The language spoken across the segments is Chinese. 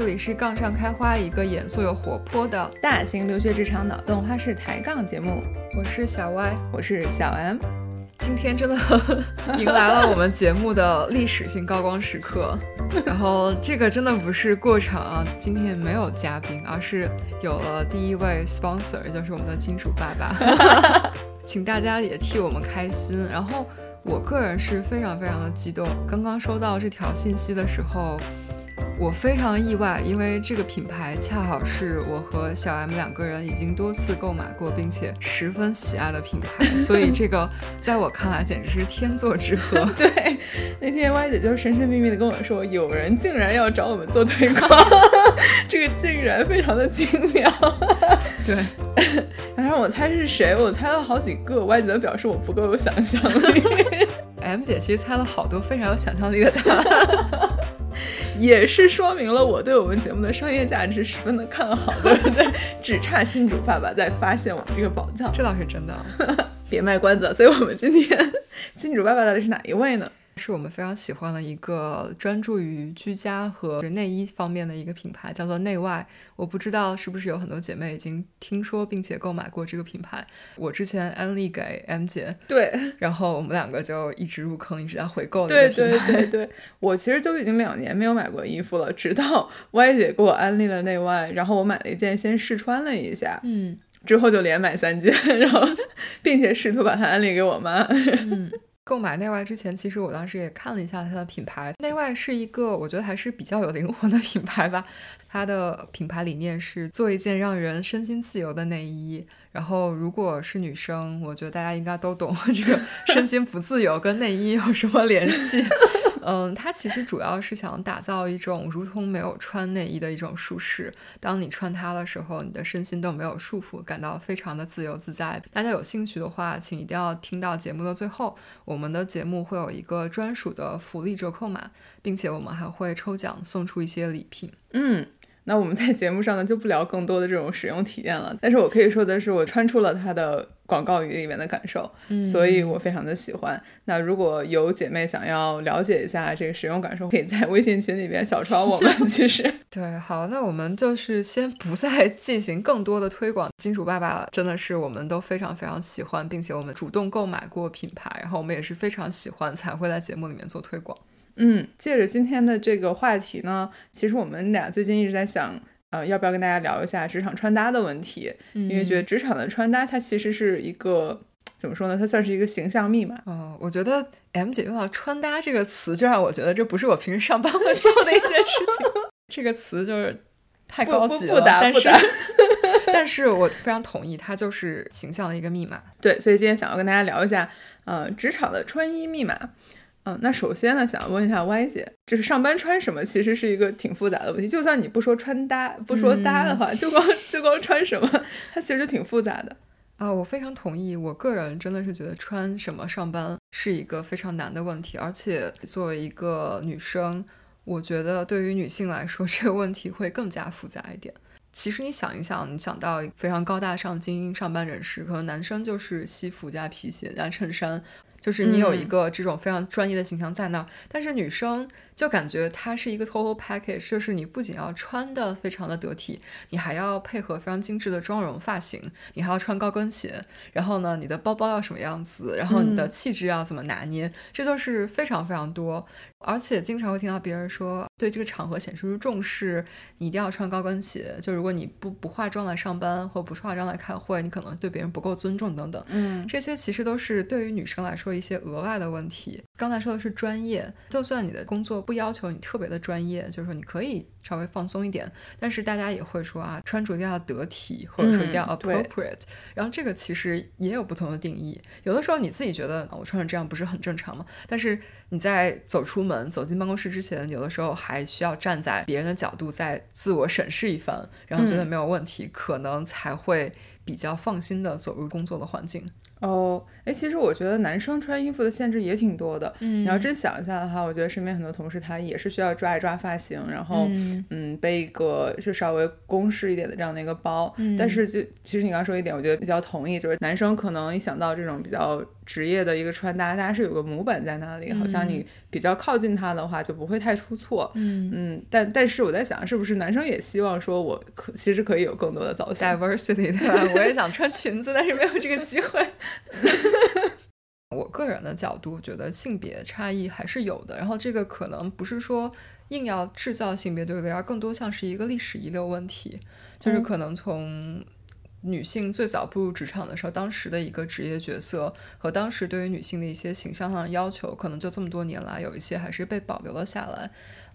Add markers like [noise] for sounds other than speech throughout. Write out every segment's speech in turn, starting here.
这里是杠上开花，一个严肃又活泼的大型留学职场脑洞花式抬杠节目。我是小 Y，我是小 M。今天真的 [laughs] 迎来了我们节目的历史性高光时刻。然后这个真的不是过场啊，今天没有嘉宾，而是有了第一位 sponsor，就是我们的金主爸爸，[laughs] 请大家也替我们开心。然后我个人是非常非常的激动，刚刚收到这条信息的时候。我非常意外，因为这个品牌恰好是我和小 M 两个人已经多次购买过，并且十分喜爱的品牌，所以这个在我看来简直是天作之合。[laughs] 对，那天 Y 姐就神神秘秘的跟我说，有人竟然要找我们做推广，[laughs] 这个竟然非常的精妙。对，[laughs] 然后我猜是谁，我猜了好几个，Y 姐都表示我不够有想象力。M 姐其实猜了好多非常有想象力的答案。[laughs] 也是说明了我对我们节目的商业价值十分的看好，对不对？只差金主爸爸在发现我们这个宝藏，这倒是真的。[laughs] 别卖关子，所以我们今天金主爸爸到底是哪一位呢？是我们非常喜欢的一个专注于居家和内衣方面的一个品牌，叫做内外。我不知道是不是有很多姐妹已经听说并且购买过这个品牌。我之前安利给 M 姐，对，然后我们两个就一直入坑，一直在回购对对对对，我其实都已经两年没有买过衣服了，直到 Y 姐给我安利了内外，然后我买了一件，先试穿了一下，嗯，之后就连买三件，然后并且试图把它安利给我妈，嗯。购买内外之前，其实我当时也看了一下它的品牌。内外是一个我觉得还是比较有灵魂的品牌吧。它的品牌理念是做一件让人身心自由的内衣。然后，如果是女生，我觉得大家应该都懂 [laughs] 这个身心不自由跟内衣有什么联系。嗯，它其实主要是想打造一种如同没有穿内衣的一种舒适。当你穿它的时候，你的身心都没有束缚，感到非常的自由自在。大家有兴趣的话，请一定要听到节目的最后，我们的节目会有一个专属的福利折扣码，并且我们还会抽奖送出一些礼品。嗯。那我们在节目上呢就不聊更多的这种使用体验了，但是我可以说的是，我穿出了它的广告语里面的感受，所以我非常的喜欢。那如果有姐妹想要了解一下这个使用感受，可以在微信群里边小窗我们。[laughs] 其实对，好，那我们就是先不再进行更多的推广。金主爸爸真的是我们都非常非常喜欢，并且我们主动购买过品牌，然后我们也是非常喜欢才会在节目里面做推广。嗯，借着今天的这个话题呢，其实我们俩最近一直在想，呃，要不要跟大家聊一下职场穿搭的问题？因为觉得职场的穿搭它其实是一个怎么说呢？它算是一个形象密码。哦，我觉得 M 姐用到“穿搭”这个词，就让我觉得这不是我平时上班会做的一件事情。[laughs] 这个词就是太高级了，但是，[laughs] [laughs] 但是我非常同意，它就是形象的一个密码。对，所以今天想要跟大家聊一下，呃，职场的穿衣密码。嗯，那首先呢，想问一下 Y 姐，就是上班穿什么，其实是一个挺复杂的问题。就算你不说穿搭，不说搭的话，就光就光穿什么，它其实就挺复杂的。啊，我非常同意。我个人真的是觉得穿什么上班是一个非常难的问题，而且作为一个女生，我觉得对于女性来说，[laughs] 这个问题会更加复杂一点。其实你想一想，你想到非常高大上精英上班人士，可能男生就是西服加皮鞋加衬衫。就是你有一个这种非常专业的形象在那儿，但是女生就感觉它是一个 total package，就是你不仅要穿的非常的得体，你还要配合非常精致的妆容、发型，你还要穿高跟鞋，然后呢，你的包包要什么样子，然后你的气质要怎么拿捏，这都是非常非常多。而且经常会听到别人说，对这个场合显示出重视，你一定要穿高跟鞋。就如果你不不化妆来上班，或不化妆来开会，你可能对别人不够尊重等等。嗯，这些其实都是对于女生来说一些额外的问题。刚才说的是专业，就算你的工作不要求你特别的专业，就是说你可以稍微放松一点，但是大家也会说啊，穿着一定要得体，或者说一定要 appropriate。然后这个其实也有不同的定义。有的时候你自己觉得我穿成这样不是很正常吗？但是你在走出门、走进办公室之前，有的时候还需要站在别人的角度再自我审视一番，然后觉得没有问题，可能才会比较放心的走入工作的环境。哦，哎，其实我觉得男生穿衣服的限制也挺多的。嗯，你要真想一下的话，我觉得身边很多同事他也是需要抓一抓发型，然后嗯背一个就稍微公式一点的这样的一个包。但是就其实你刚说一点，我觉得比较同意，就是男生可能一想到这种比较。职业的一个穿搭，它是有个模板在那里，好像你比较靠近它的话就不会太出错。嗯嗯，但但是我在想，是不是男生也希望说我可其实可以有更多的造型，diversity 对吧？我也想穿裙子，但是没有这个机会。[laughs] 我个人的角度觉得性别差异还是有的，然后这个可能不是说硬要制造性别对立，而更多像是一个历史遗留问题，就是可能从女性最早步入职场的时候，当时的一个职业角色和当时对于女性的一些形象上的要求，可能就这么多年来有一些还是被保留了下来。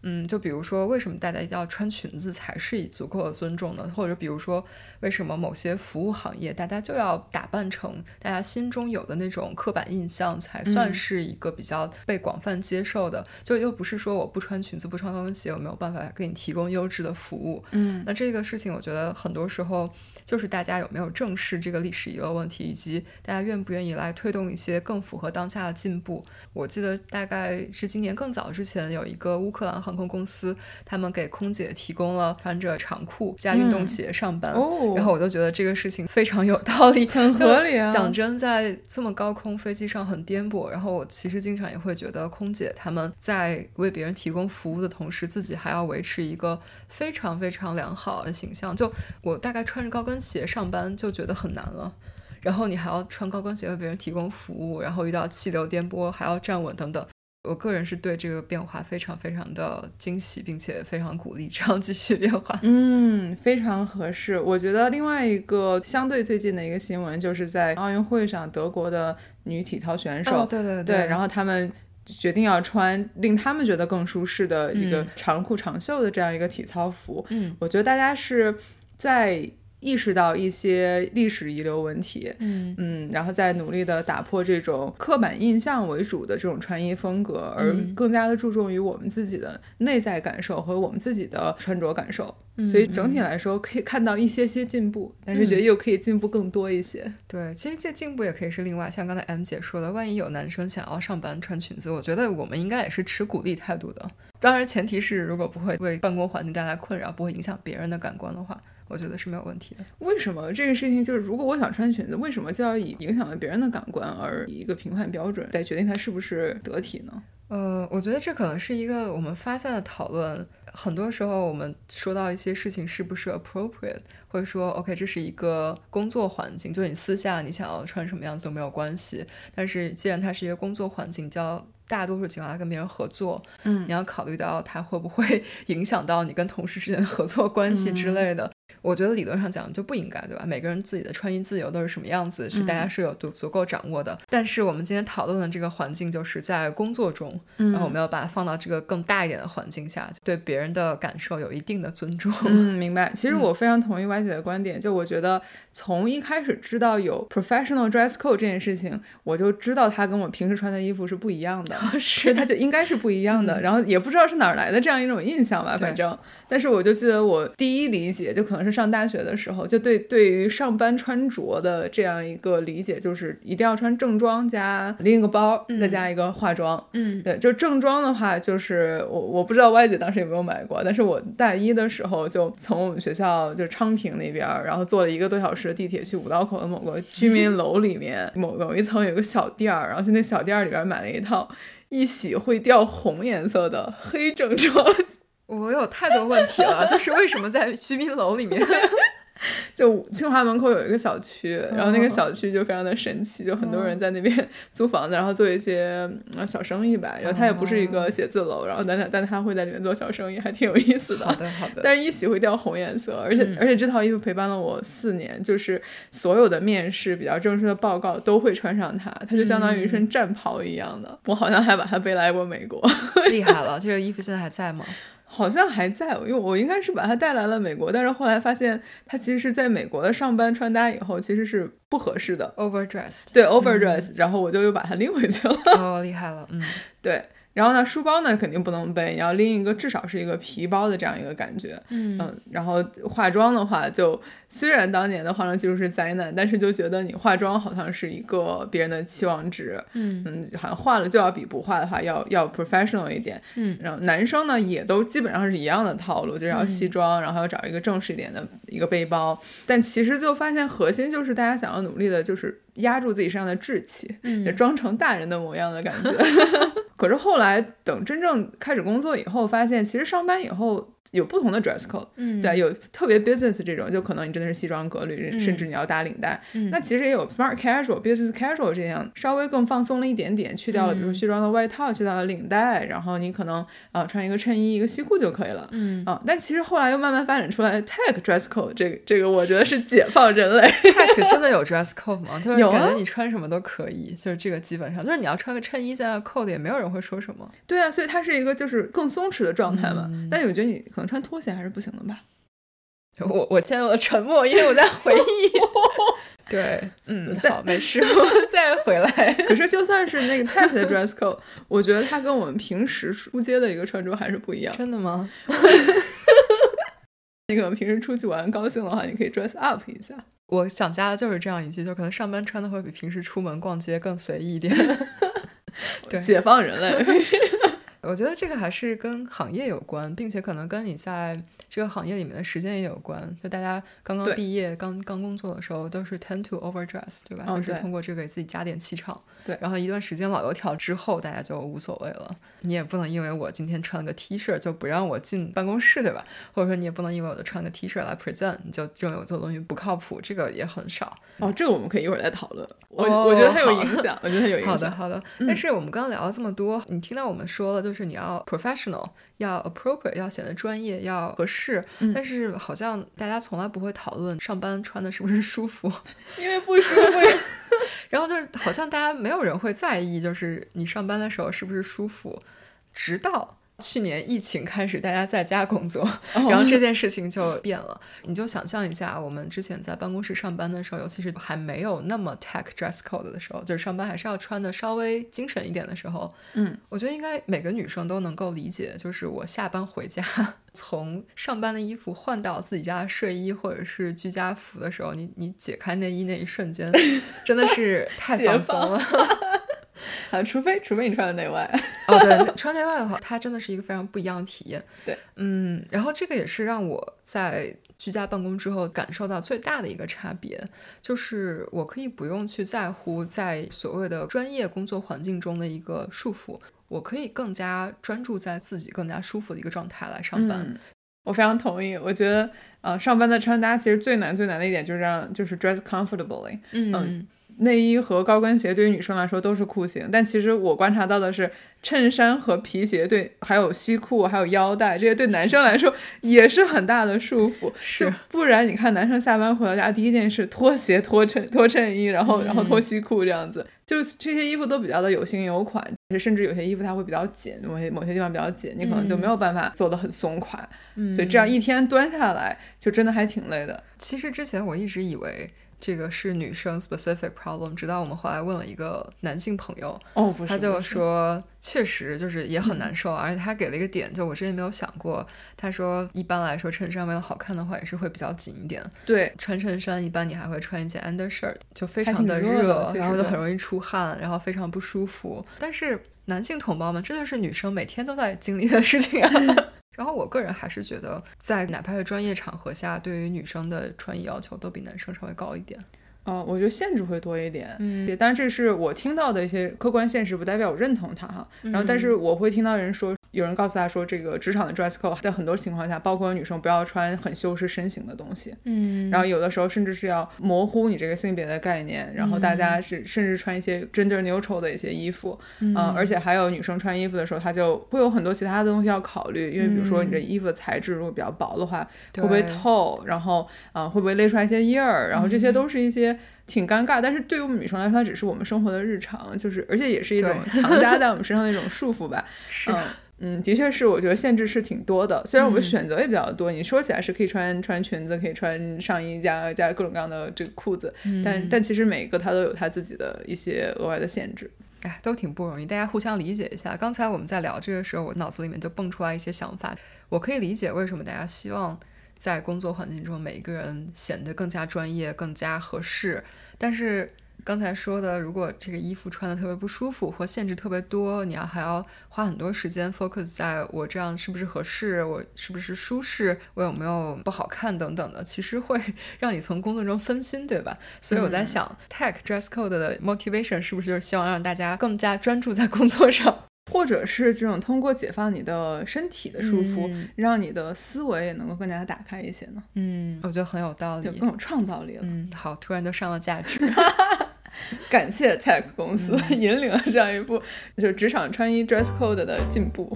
嗯，就比如说，为什么大家一定要穿裙子才是以足够的尊重呢？或者比如说，为什么某些服务行业大家就要打扮成大家心中有的那种刻板印象才算是一个比较被广泛接受的？就又不是说我不穿裙子、不穿高跟鞋，我没有办法给你提供优质的服务。嗯，那这个事情，我觉得很多时候就是大家有没有正视这个历史遗留问题，以及大家愿不愿意来推动一些更符合当下的进步。我记得大概是今年更早之前，有一个乌克兰航空公司，他们给空姐提供了穿着长裤加运动鞋上班，哦然后我就觉得这个事情非常有道理，[laughs] 很合理啊。讲真，在这么高空飞机上很颠簸，然后我其实经常也会觉得，空姐他们在为别人提供服务的同时，自己还要维持一个非常非常良好的形象。就我大概穿着高跟鞋上班就觉得很难了。然后你还要穿高跟鞋为别人提供服务，然后遇到气流颠簸还要站稳等等。我个人是对这个变化非常非常的惊喜，并且非常鼓励这样继续变化。嗯，非常合适。我觉得另外一个相对最近的一个新闻，就是在奥运会上，德国的女体操选手，对对对，然后他们决定要穿令他们觉得更舒适的一个长裤长袖的这样一个体操服。嗯，我觉得大家是在。意识到一些历史遗留问题，嗯嗯，然后再努力的打破这种刻板印象为主的这种穿衣风格，而更加的注重于我们自己的内在感受和我们自己的穿着感受。所以整体来说可以看到一些些进步，但是觉得又可以进步更多一些。对，其实这进步也可以是另外，像刚才 M 姐说的，万一有男生想要上班穿裙子，我觉得我们应该也是持鼓励态度的。当然，前提是如果不会为办公环境带来困扰，不会影响别人的感官的话。我觉得是没有问题的。为什么这个事情就是，如果我想穿裙子，为什么就要以影响了别人的感官而以一个评判标准来决定它是不是得体呢？呃，我觉得这可能是一个我们发散的讨论。很多时候，我们说到一些事情是不是 appropriate，或者说 OK，这是一个工作环境，就你私下你想要穿什么样子都没有关系。但是既然它是一个工作环境，就要大多数情况下跟别人合作，嗯，你要考虑到它会不会 [laughs] 影响到你跟同事之间的合作关系之类的。我觉得理论上讲就不应该，对吧？每个人自己的穿衣自由都是什么样子，是大家是有足足够掌握的。但是我们今天讨论的这个环境，就是在工作中，然后我们要把它放到这个更大一点的环境下，对别人的感受有一定的尊重。嗯，明白。其实我非常同意歪姐的观点，就我觉得从一开始知道有 professional dress code 这件事情，我就知道它跟我平时穿的衣服是不一样的，[laughs] 是它就应该是不一样的。然后也不知道是哪儿来的这样一种印象吧，反正。但是我就记得我第一理解就可能是上大学的时候，就对对于上班穿着的这样一个理解，就是一定要穿正装加拎个包，再加一个化妆。嗯，对，就正装的话，就是我我不知道歪姐当时有没有买过，但是我大一的时候就从我们学校就昌平那边，然后坐了一个多小时的地铁去五道口的某个居民楼里面，某某一层有个小店儿，然后去那小店儿里边买了一套一洗会掉红颜色的黑正装。[laughs] 我有太多问题了，就是为什么在居民楼里面？[laughs] 就清华门口有一个小区，然后那个小区就非常的神奇，就很多人在那边 [laughs] 租房子，然后做一些小生意吧。然后它也不是一个写字楼，然后但它但它会在里面做小生意，还挺有意思的。好的好的。但是一洗会掉红颜色，而且而且这套衣服陪伴了我四年，就是所有的面试比较正式的报告都会穿上它，它就相当于一身战袍一样的。我好像还把它背来过美国。厉害了，这个衣服现在还在吗？好像还在，因为我应该是把它带来了美国，但是后来发现它其实是在美国的上班穿搭以后其实是不合适的，overdressed，对 overdress，然后我就又把它拎回去了。哦，厉害了，嗯，[laughs] 对。然后呢，书包呢肯定不能背，你要拎一个至少是一个皮包的这样一个感觉。嗯嗯，然后化妆的话，就虽然当年的化妆技术是灾难，但是就觉得你化妆好像是一个别人的期望值。嗯嗯，好像化了就要比不化的话要要 professional 一点。嗯，然后男生呢也都基本上是一样的套路，就是要嗯西装，然后要找一个正式一点的一个背包。但其实就发现核心就是大家想要努力的就是压住自己身上的稚气，嗯也装成大人的模样的感觉。[laughs] 可是后来等真正开始工作以后，发现其实上班以后有不同的 dress code，、嗯对，有特别 business 这种，就可能你真的是西装革履，嗯甚至你要打领带。嗯那其实也有 smart casual、business casual 这样稍微更放松了一点点，去掉了比如西装的外套，去掉了领带，然后你可能啊、呃穿一个衬衣、一个西裤就可以了。嗯啊，但其实后来又慢慢发展出来 tech dress code，这个这个我觉得是解放人类。，tech 真的有 dress code 吗？就是感觉你穿什么都可以，就是这个基本上就是你要穿个衬衣加个扣子，也没有人会说什么。对啊，所以它是一个就是更松弛的状态嘛。嗯但我觉得你可能穿拖鞋还是不行的吧。我我陷入了沉默，因为我在回忆。[laughs] 对，嗯，[laughs] 好，没事，[laughs] 我再回来。可是就算是那个的 dress code，我觉得它跟我们平时出街的一个穿着还是不一样。真的吗？你可能平时出去玩高兴的话，你可以 dress up 一下。我想加的就是这样一句，就可能上班穿的会比平时出门逛街更随意一点。对解放人类。我觉得这个还是跟行业有关，并且可能跟你在这个行业里面的时间也有关。就大家刚刚毕业、刚刚工作的时候，都是 tend to overdress，对吧？就是通过这个给自己加点气场。对然后一段时间老油条之后，大家就无所谓了。你也不能因为我今天穿了个 T 恤就不让我进办公室，对吧？或者说你也不能因为我就穿个 T 恤来 present，你就认为我做的东西不靠谱，这个也很少。哦，这个我们可以一会儿再讨论。我、哦我觉得它有影响，我觉得它有影响。好的，好的。但是我们刚刚聊了这么多，你听到我们说了，就是你要 professional，要 appropriate，要显得专业，要合适。但是好像大家从来不会讨论上班穿的是不是舒服，[laughs] 因为不舒服呀。然后就是好像大家没有人会在意，就是你上班的时候是不是舒服，直到。去年疫情开始，大家在家工作，然后这件事情就变了。你就想象一下，我们之前在办公室上班的时候，尤其是还没有那么 tech dress code 的时候，就是上班还是要穿的稍微精神一点的时候，嗯，我觉得应该每个女生都能够理解，就是我下班回家，从上班的衣服换到自己家的睡衣或者是居家服的时候，你你解开内衣那一瞬间，真的是太放松了。[laughs] [laughs] 啊，除非除非你穿的内外。[laughs] 哦，对，穿内外的话，它真的是一个非常不一样的体验。对，嗯，然后这个也是让我在居家办公之后感受到最大的一个差别，就是我可以不用去在乎在所谓的专业工作环境中的一个束缚，我可以更加专注在自己更加舒服的一个状态来上班。嗯我非常同意，我觉得，呃，上班的穿搭其实最难最难的一点就是让就是 dress comfortably。嗯内衣和高跟鞋对于女生来说都是酷刑，但其实我观察到的是，衬衫和皮鞋对，还有西裤，还有腰带这些对男生来说 [laughs] 也是很大的束缚。是就不然你看男生下班回到家第一件事脱鞋、脱衬、脱衬衣，然后然后脱西裤这样子，就这些衣服都比较的有型有款，甚至有些衣服它会比较紧，某些某些地方比较紧，你可能就没有办法做的很松垮，嗯所以这样一天端下来就真的还挺累的。其实之前我一直以为这个是女生 specific problem，直到我们后来问了一个男性朋友，哦，不是，他就说，确实就是也很难受，而且他给了一个点，就我之前没有想过。他说，一般来说衬衫为了好看的话，也是会比较紧一点。对，穿衬衫一般你还会穿一件 undershirt，就非常的热然后就很容易出汗，然后非常不舒服。但是男性同胞们，这就是女生每天都在经历的事情啊。然后我个人还是觉得，在哪怕是专业场合下，对于女生的穿衣要求都比男生稍微高一点。哦，我觉得限制会多一点。嗯当然这是我听到的一些客观现实，不代表我认同它哈。然后，但是我会听到人说，有人告诉他说，这个职场的 dress code 在很多情况下，包括女生不要穿很修饰身形的东西。嗯然后有的时候甚至是要模糊你这个性别的概念，然后大家是甚至穿一些 gender neutral 的一些衣服，嗯、而且还有女生穿衣服的时候，她就会有很多其他的东西要考虑，因为比如说你这衣服的材质如果比较薄的话，会不会透，然后啊、呃会不会勒出来一些印儿，然后这些都是一些。挺尴尬，但是对于我们女生来说，它只是我们生活的日常，就是而且也是一种强加在我们身上的一种 [laughs] 束缚吧。是嗯嗯，的确是，我觉得限制是挺多的。虽然我们嗯选择也比较多，你说起来是可以穿穿裙子，可以穿上衣加加各种各样的这个裤子，但但其实每一个它都有它自己的一些额外的限制。哎，都挺不容易，大家互相理解一下。刚才我们在聊这个时候，我脑子里面就蹦出来一些想法，我可以理解为什么大家希望在工作环境中每一个人显得更加专业、更加合适，但是。刚才说的，如果这个衣服穿的特别不舒服，或限制特别多，你要还要花很多时间 focus 在我这样是不是合适，我是不是舒适，我有没有不好看等等的，其实会 [laughs] 让你从工作中分心，对吧？所以我在想，tech dress code 的 motivation 是不是就是希望让大家更加专注在工作上，或者是这种通过解放你的身体的束缚，让你的思维也能够更加打开一些呢？嗯，我觉得很有道理，就更有创造力了。嗯，好，突然就上了价值。[laughs] 感谢 Tech 公司引领了这样一部就是职场穿衣 dress code 的进步。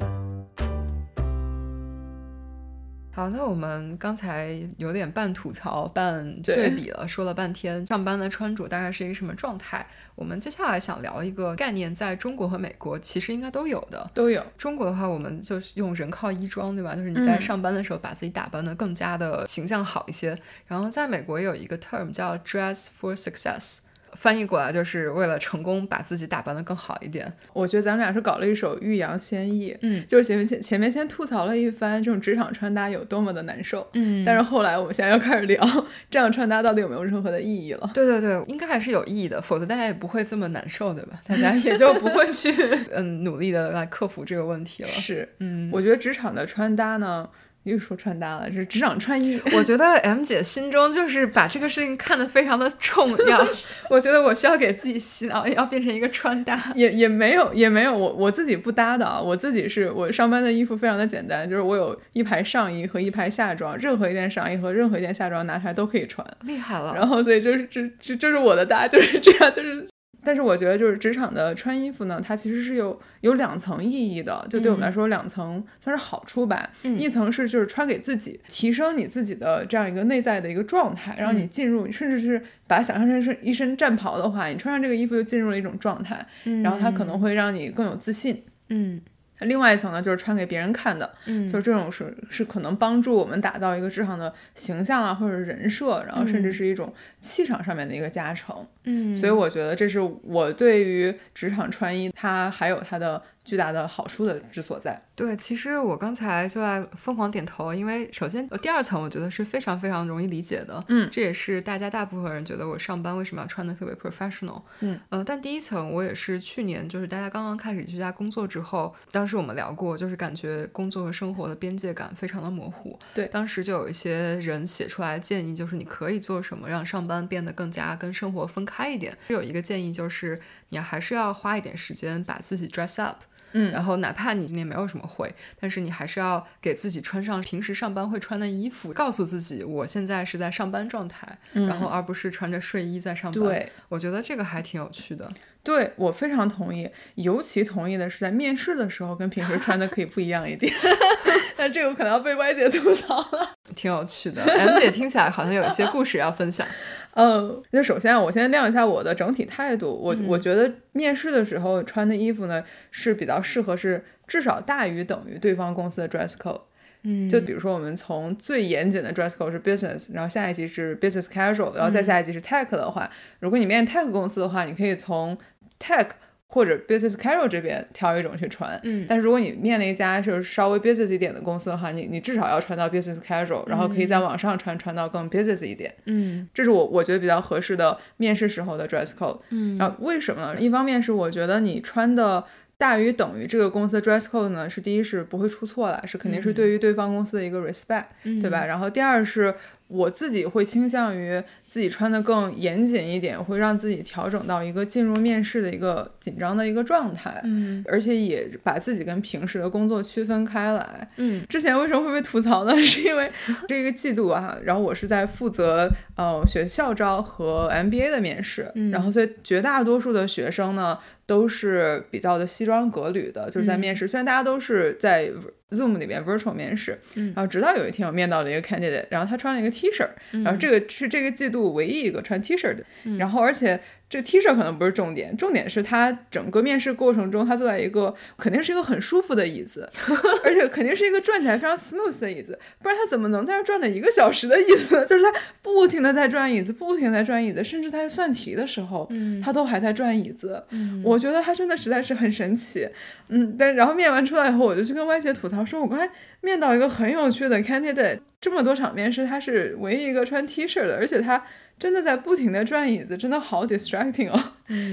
好，那我们刚才有点半吐槽 [laughs] 半对比了，说了半天上班的穿着大概是一个什么状态。我们接下来想聊一个概念，在中国和美国其实应该都有的，都有。中国的话，我们就是用人靠衣装，对吧？就是你在上班的时候把自己打扮的更加的形象好一些。然后在美国有一个 term 叫 dress for success。翻译过来就是为了成功，把自己打扮的更好一点。我觉得咱们俩是搞了一首欲扬先抑，嗯，就是前面前前面先吐槽了一番这种职场穿搭有多么的难受，嗯，但是后来我们现在要开始聊 [laughs] 这样穿搭到底有没有任何的意义了。对对对，应该还是有意义的，否则大家也不会这么难受，对吧？[laughs] 大家也就不会去嗯努力的来克服这个问题了。是，嗯，我觉得职场的穿搭呢。又说穿搭了，是职场穿衣。我觉得 M 姐心中就是把这个事情看得非常的重要。[laughs] 我觉得我需要给自己洗脑，要变成一个穿搭。也也没有，也没有，我我自己不搭的啊。我自己是我上班的衣服非常的简单，就是我有一排上衣和一排下装，任何一件上衣和任何一件下装拿出来都可以穿。厉害了。然后所以就是这这就是我的搭，就是这样，就是。但是我觉得，就是职场的穿衣服呢，它其实是有有两层意义的，就对我们来说，两层算是好处吧。一层是就是穿给自己，提升你自己的这样一个内在的一个状态，让你进入，甚至是把它想象成是一身战袍的话，你穿上这个衣服就进入了一种状态，然后它可能会让你更有自信。嗯。另外一层呢，就是穿给别人看的，嗯，就是这种是是可能帮助我们打造一个职场的形象啊，或者人设，然后甚至是一种气场上面的一个加成，嗯，所以我觉得这是我对于职场穿衣，它还有它的。巨大的好处的之所在。对，其实我刚才就在疯狂点头，因为首先第二层我觉得是非常非常容易理解的，嗯，这也是大家大部分人觉得我上班为什么要穿的特别 professional，嗯。嗯，但第一层我也是去年就是大家刚刚开始居家工作之后，当时我们聊过，就是感觉工作和生活的边界感非常的模糊，对，当时就有一些人写出来建议，就是你可以做什么让上班变得更加跟生活分开一点，有一个建议就是你还是要花一点时间把自己 dress up。嗯，然后哪怕你今天没有什么会，但是你还是要给自己穿上平时上班会穿的衣服，告诉自己我现在是在上班状态，然后而不是穿着睡衣在上班。对，我觉得这个还挺有趣的。对我非常同意，尤其同意的是在面试的时候跟平时穿的可以不一样一点。[laughs] 但这个可能要被歪姐吐槽了。[laughs] 挺有趣的，M 姐听起来好像有一些故事要分享。[laughs] 嗯，那首先我先亮一下我的整体态度。我我觉得面试的时候穿的衣服呢是比较适合，是至少大于等于对方公司的 dress code。嗯，就比如说我们从最严谨的 dress code 是 business，然后下一级是 business casual，然后再下一级是 tech 的话，如果你面 tech 公司的话，你可以从 tech。或者 business casual 这边挑一种去穿，嗯，但是如果你面了一家就是稍微 business 一点的公司的话，你你至少要穿到 business casual，然后可以在网上穿穿到更 business 一点，嗯，这是我我觉得比较合适的面试时候的 dress code，嗯，然后为什么呢？一方面是我觉得你穿的大于等于这个公司的 dress code 呢，是第一是不会出错了，是肯定是对于对方公司的一个 respect，对吧？然后第二是。我自己会倾向于自己穿的更严谨一点，会让自己调整到一个进入面试的一个紧张的一个状态，嗯，而且也把自己跟平时的工作区分开来，嗯，之前为什么会被吐槽呢？[laughs] 是因为这个季度啊，然后我是在负责呃学校招和 MBA 的面试，然后所以绝大多数的学生呢都是比较的西装革履的，就是在面试，虽然大家都是在 Zoom 里边 virtual 面试，嗯。然后直到有一天我面到了一个 candidate，然后他穿了一个 T 恤，然后这个是这个季度唯一一个穿 T 恤的，然后而且这 T 恤可能不是重点，重点是他整个面试过程中他坐在一个肯定是一个很舒服的椅子，[laughs] 而且肯定是一个转起来非常 smooth 的椅子，不然他怎么能在这儿转了一个小时的椅子？[laughs] 就是他不停的在转椅子，不停的在转椅子，甚至他在算题的时候，他都还在转椅子。我觉得他真的实在是很神奇。嗯，但然后面完出来以后，我就去跟歪姐吐槽说，我刚才面到一个很有趣的 candidate，这么多场面试，他是唯一一个穿 T 恤的，而且他真的在不停的转椅子，真的好 distracting 哦。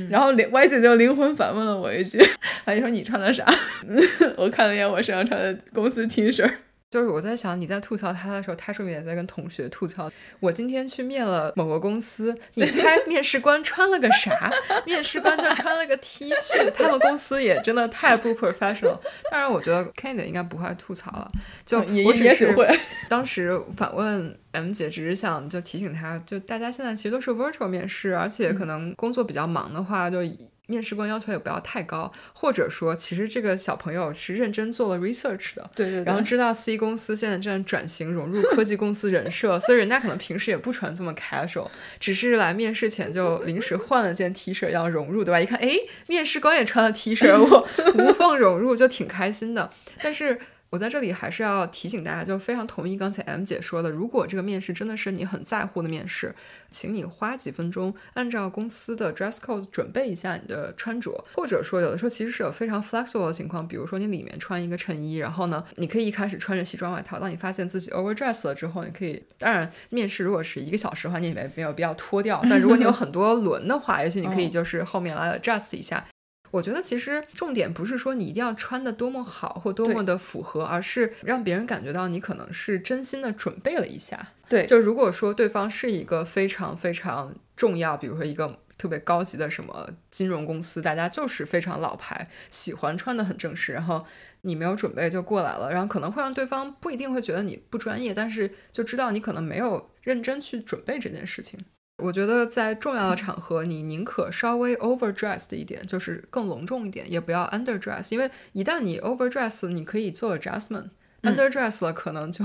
然后连歪姐就灵魂反问了我一句，[laughs] 歪姐说你穿的啥？[laughs] 我看了一眼我身上穿的公司 T 恤。就是我在想，你在吐槽他的时候，他是不是也在跟同学吐槽？我今天去面了某个公司，你猜 [laughs] 面试官穿了个啥？面试官就穿了个 T 恤，他们公司也真的太不 professional。当然，我觉得 Candy 应该不会吐槽了，就也我只是也许会。当时反问 M 姐，只是想就提醒她，就大家现在其实都是 virtual 面试，而且可能工作比较忙的话，就面试官要求也不要太高，或者说其实这个小朋友是认真做了 research 的。对对对。然后知道 C 公司现在正在转型融入科技公司人设，所以人家可能平时也不穿这么 casual，只是来面试前就临时换了件 T 恤要融入，对吧？一看，哎，面试官也穿了 T 恤，我无缝融入，就挺开心的。但是。我在这里还是要提醒大家，就非常同意刚才 M 姐说的，如果这个面试真的是你很在乎的面试，请你花几分钟按照公司的 dress code 准备一下你的穿着，或者说有的时候其实是有非常 flexible 的情况，比如说你里面穿一个衬衣，然后呢，你可以一开始穿着西装外套，当你发现自己 overdress 了之后，你可以，当然面试如果是一个小时的话，你也没没有必要脱掉，但如果你有 [laughs] 很多轮的话，也许你可以就是后面来 adjust 一下。我觉得其实重点不是说你一定要穿的多么好或多么的符合，而是让别人感觉到你可能是真心的准备了一下。对，就如果说对方是一个非常非常重要，比如说一个特别高级的什么金融公司，大家就是非常老牌，喜欢穿的很正式，然后你没有准备就过来了，然后可能会让对方不一定会觉得你不专业，但是就知道你可能没有认真去准备这件事情。我觉得在重要的场合，你宁可稍微 overdressed 一点，就是更隆重一点，也不要 underdress，因为一旦你 overdress，你可以做 adjustment，underdress 了可能就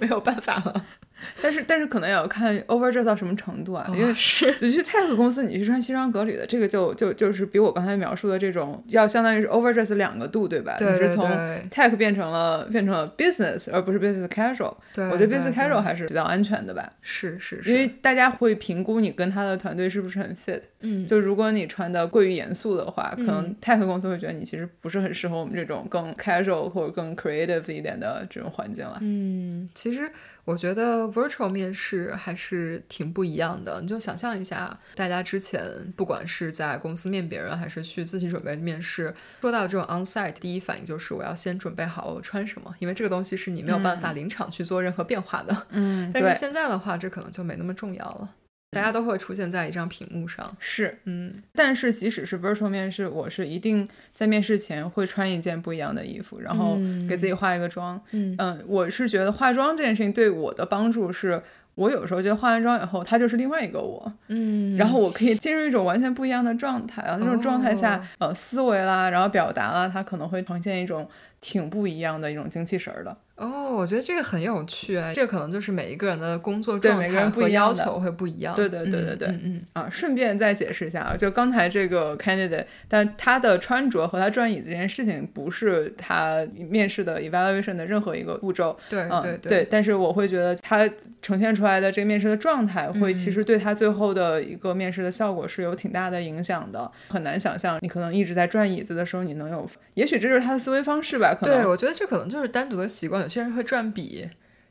没有办法了。[laughs] 但是但是可能也要看 overdress 到什么程度啊，因为是你去 tech 公司，你去穿西装革履的，这个就就就是比我刚才描述的这种要相当于是 overdress 两个度，对吧？对你是从 tech 变成了变成了 business，而不是 business casual。对，我觉得 business casual 还是比较安全的吧。是是是，因为大家会评估你跟他的团队是不是很 fit。嗯，就如果你穿的过于严肃的话，可能 tech 公司会觉得你其实不是很适合我们这种更 casual 或者更 creative 一点的这种环境了。嗯，其实。我觉得 virtual 面试还是挺不一样的。你就想象一下，大家之前不管是在公司面别人，还是去自己准备面试，说到这种 onsite，第一反应就是我要先准备好我穿什么，因为这个东西是你没有办法临场去做任何变化的。嗯，但是现在的话，这可能就没那么重要了。大家都会出现在一张屏幕上，是，嗯，但是即使是 virtual 面试，我是一定在面试前会穿一件不一样的衣服，然后给自己化一个妆，嗯。嗯，我是觉得化妆这件事情对我的帮助是，我有时候觉得化完妆以后，它就是另外一个我，嗯，然后我可以进入一种完全不一样的状态，然后那种状态下，呃，思维啦，然后表达啦，它可能会呈现一种挺不一样的一种精气神儿的。哦，我觉得这个很有趣啊！这可能就是每一个人的工作状态和要求会不一样。对对对对对，嗯嗯啊，顺便再解释一下啊，就刚才这个 candidate，但他的穿着和他转椅子这件事情不是他面试的 evaluation 的任何一个步骤。对对对，但是我会觉得他呈现出来的这个面试的状态，会其实对他最后的一个面试的效果是有挺大的影响的。很难想象你可能一直在转椅子的时候，你能有，也许这就是他的思维方式吧？可能。对，我觉得这可能就是单独的习惯。有些人会转笔，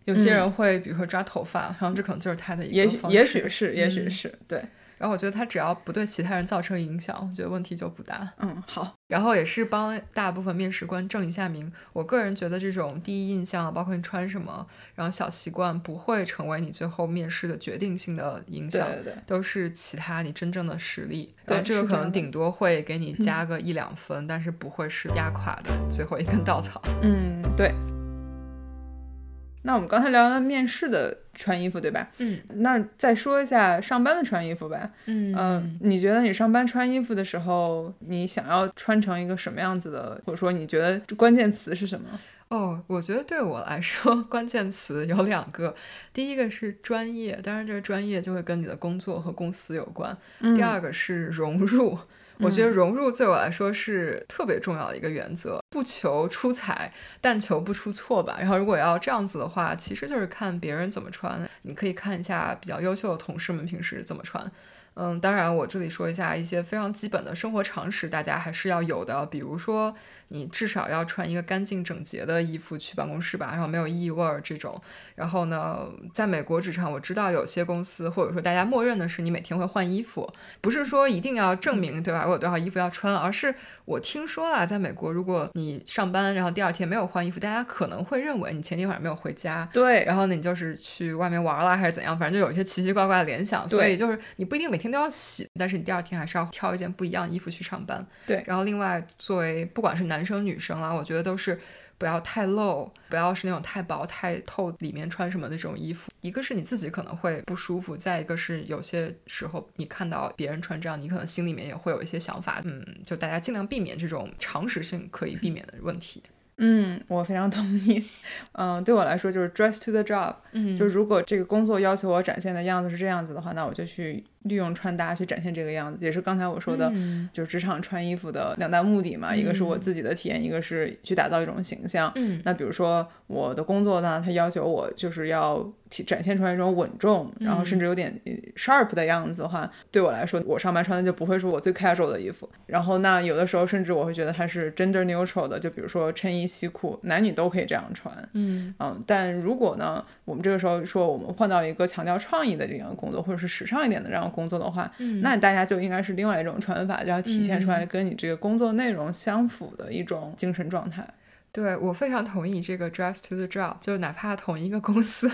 有些人会比如说抓头发，然后这可能就是他的一个方式。也许是，也许是对。然后我觉得他只要不对其他人造成影响，我觉得问题就不大。嗯，好。然后也是帮大部分面试官正一下名。我个人觉得这种第一印象，包括你穿什么，然后小习惯，不会成为你最后面试的决定性的影响。对对对，都是其他你真正的实力。然后这个可能顶多会给你加个一两分，但是不会是压垮的最后一根稻草。嗯，对。那我们刚才聊了面试的穿衣服，对吧？嗯，那再说一下上班的穿衣服吧。嗯嗯，你觉得你上班穿衣服的时候，你想要穿成一个什么样子的？或者说你觉得关键词是什么？哦，我觉得对我来说，[laughs] 关键词有两个，第一个是专业，当然这个专业就会跟你的工作和公司有关；第二个是融入。我觉得融入对我来说是特别重要的一个原则，不求出彩，但求不出错吧。然后如果要这样子的话，其实就是看别人怎么穿，你可以看一下比较优秀的同事们平时怎么穿。嗯，当然我这里说一下一些非常基本的生活常识，大家还是要有的，比如说。你至少要穿一个干净整洁的衣服去办公室吧，然后没有异味儿这种。然后呢，在美国职场，我知道有些公司或者说大家默认的是你每天会换衣服，不是说一定要证明对吧？我有多少衣服要穿，而是我听说啊，在美国，如果你上班然后第二天没有换衣服，大家可能会认为你前天晚上没有回家。对，然后呢，你就是去外面玩了还是怎样？反正就有一些奇奇怪怪的联想。所以就是你不一定每天都要洗，但是你第二天还是要挑一件不一样的衣服去上班。对，然后另外作为不管是男。男生女生啊，我觉得都是不要太露，不要是那种太薄太透，里面穿什么的这种衣服。一个是你自己可能会不舒服，再一个是有些时候你看到别人穿这样，你可能心里面也会有一些想法。嗯，就大家尽量避免这种常识性可以避免的问题。嗯，我非常同意。嗯，对我来说就是 dress to the job。嗯，就如果这个工作要求我展现的样子是这样子的话，那我就去。利用穿搭去展现这个样子，也是刚才我说的，就是职场穿衣服的两大目的嘛。一个是我自己的体验，一个是去打造一种形象。嗯，那比如说我的工作呢，它要求我就是要体展现出来一种稳重，然后甚至有点 sharp 的样子的话，对我来说，我上班穿的就不会是我最 casual 的衣服。然后那有的时候甚至我会觉得它是 gender neutral 的，就比如说衬衣西裤，男女都可以这样穿。嗯嗯，但如果呢，我们这个时候说我们换到一个强调创意的这样的工作，或者是时尚一点的这样。工作的话，那大家就应该是另外一种穿法，就要体现出来跟你这个工作内容相符的一种精神状态。对我非常同意这个 dress to the job，就哪怕同一个公司，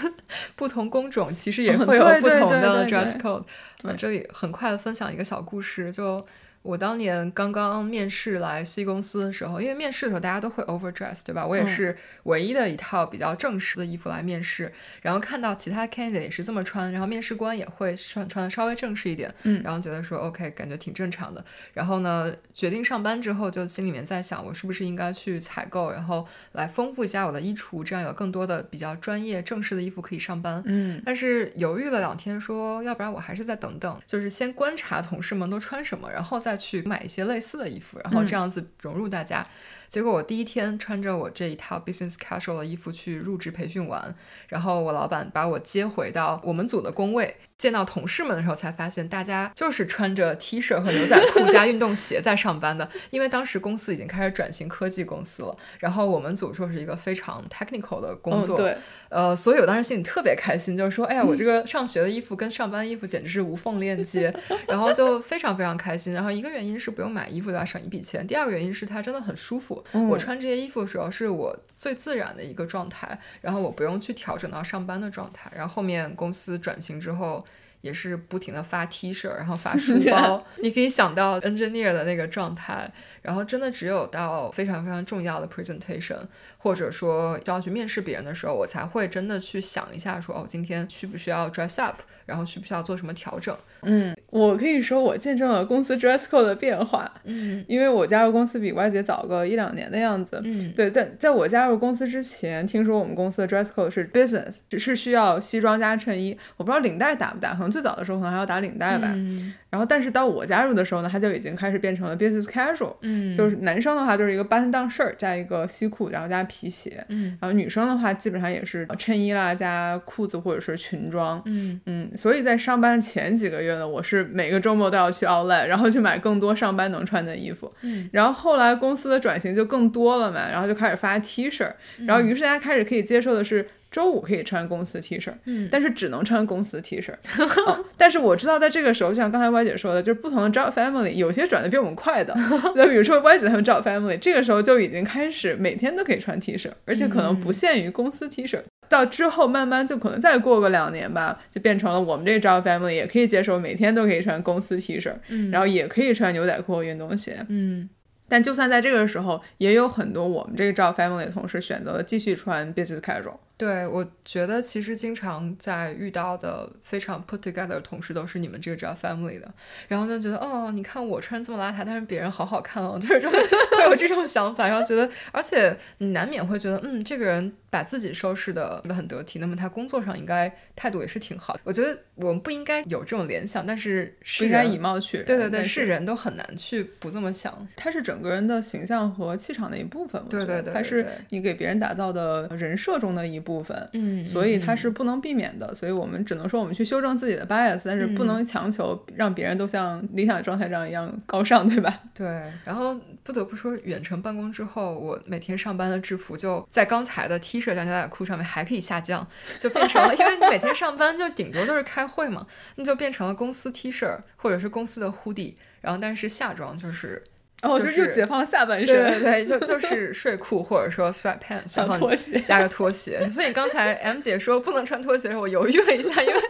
不同工种其实也会有不同的 dress code。我，这里很快的分享一个小故事，就。我当年刚刚面试来 C 公司的时候，因为面试的时候大家都会 overdress，对吧？我也是唯一的一套比较正式的衣服来面试，然后看到其他 candidate 也是这么穿，然后面试官也会穿穿的稍微正式一点，嗯，然后觉得说 OK，感觉挺正常的。然后呢，决定上班之后，就心里面在想，我是不是应该去采购，然后来丰富一下我的衣橱，这样有更多的比较专业正式的衣服可以上班。嗯，但是犹豫了两天，说要不然我还是再等等，就是先观察同事们都穿什么，然后再。再去买一些类似的衣服，然后这样子融入大家。结果我第一天穿着我这一套 business casual 的衣服去入职培训完，然后我老板把我接回到我们组的工位。见到同事们的时候，才发现大家就是穿着 T 恤和牛仔裤加运动鞋在上班的。因为当时公司已经开始转型科技公司了，然后我们组就是一个非常 technical 的工作，对，呃，所以我当时心里特别开心，就是说，哎呀，我这 [laughs] 个上学的衣服跟上班衣服简直是无缝链接，然后就非常非常开心。然后一个原因是不用买衣服对吧，省一笔钱；第二个原因是它真的很舒服，我穿这些衣服的时候是我最自然的一个状态，然后我不用去调整到上班的状态。然后后面公司转型之后。也是不停的发 T 恤，然后发书包，[laughs] 你可以想到 engineer 的那个状态。然后真的只有到非常非常重要的 presentation，或者说需要去面试别人的时候，我才会真的去想一下，说哦，今天需不需要 dress up，然后需不需要做什么调整？嗯，我可以说我见证了公司 dress code 的变化。嗯，因为我加入公司比 Y 姐早个一两年的样子。嗯，对，在在我加入公司之前，听说我们公司的 dress code 是 business，只是需要西装加衬衣。我不知道领带打不打，可能最早的时候可能还要打领带吧。嗯。然后，但是到我加入的时候呢，它就已经开始变成了 business casual，嗯，就是男生的话就是一个 button down shirt 加一个西裤，然后加皮鞋，嗯，然后女生的话基本上也是衬衣啦加裤子或者是裙装，嗯。嗯，所以在上班前几个月呢，我是每个周末都要去 outlet，然后去买更多上班能穿的衣服，嗯，然后后来公司的转型就更多了嘛，然后就开始发 T 恤，然后于是大家开始可以接受的是。周五可以穿公司 T 恤，嗯，但是只能穿公司 T 恤。[laughs] 但是我知道，在这个时候，就像刚才歪姐说的，就是不同的 job family 有些转的比我们快的。[laughs] 那比如说歪姐他们 job family，这个时候就已经开始每天都可以穿 T 恤，而且可能不限于公司 T 恤。到之后慢慢就可能再过个两年吧，就变成了我们这个 job family 也可以接受每天都可以穿公司 T 恤，嗯，然后也可以穿牛仔裤和运动鞋，嗯。但就算在这个时候，也有很多我们这个 job family 的同事选择了继续穿 business casual。对，我觉得其实经常在遇到的非常 put together 的同事都是你们这个 job family 的，然后就觉得哦，你看我穿这么邋遢，但是别人好好看哦，就是会有这种想法，然后觉得，而且你难免会觉得，嗯，这个人。把自己收拾的很得体，那么他工作上应该态度也是挺好。我觉得我们不应该有这种联想，但是不应该以貌取人。对对对，是人都很难去不这么想。他是整个人的形象和气场的一部分。对对对，他是你给别人打造的人设中的一部分。嗯，所以它是不能避免的。所以我们只能说我们去修正自己的 bias，但是不能强求让别人都像理想状态这样一样高尚，对吧？对。然后不得不说，远程办公之后，我每天上班的制服就在刚才的 T 恤加牛仔裤上面。还可以下降，就变成了，因为你每天上班就顶多就是开会嘛，那就变成了公司 T 恤或者是公司的 hoodie，然后但是夏装就是，哦，就是解放下半身，对对对，[laughs] 就就是睡裤或者说 sweatpants，然后拖鞋加个拖鞋。所以刚才 M 姐说不能穿拖鞋，我犹豫了一下，因为。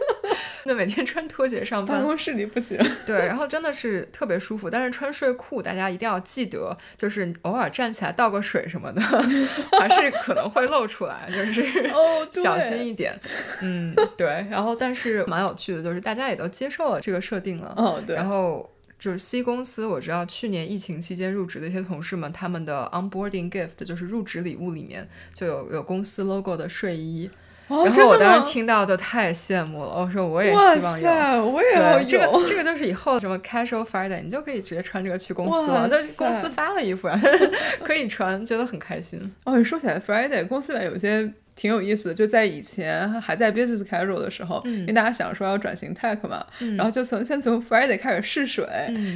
那每天穿拖鞋上班，办公室里不行。对，然后真的是特别舒服，但是穿睡裤，大家一定要记得，就是偶尔站起来倒个水什么的，还是可能会露出来，就是小心一点。嗯，对。然后，但是蛮有趣的，就是大家也都接受了这个设定了。哦，对。然后就是 C 公司，我知道去年疫情期间入职的一些同事们，他们的 onboarding gift 就是入职礼物里面就有有公司 logo 的睡衣。然后我当时听到就太羡慕了，我说我也希望有，我也要有。这个这个就是以后什么 casual Friday，你就可以直接穿这个去公司了，就公司发了衣服啊，[laughs] 可以穿，觉得很开心。哦，你说起来 Friday，公司里有些。挺有意思的，就在以前还在 business casual 的时候，因为大家想说要转型 tech 嘛，然后就从先从 Friday 开始试水，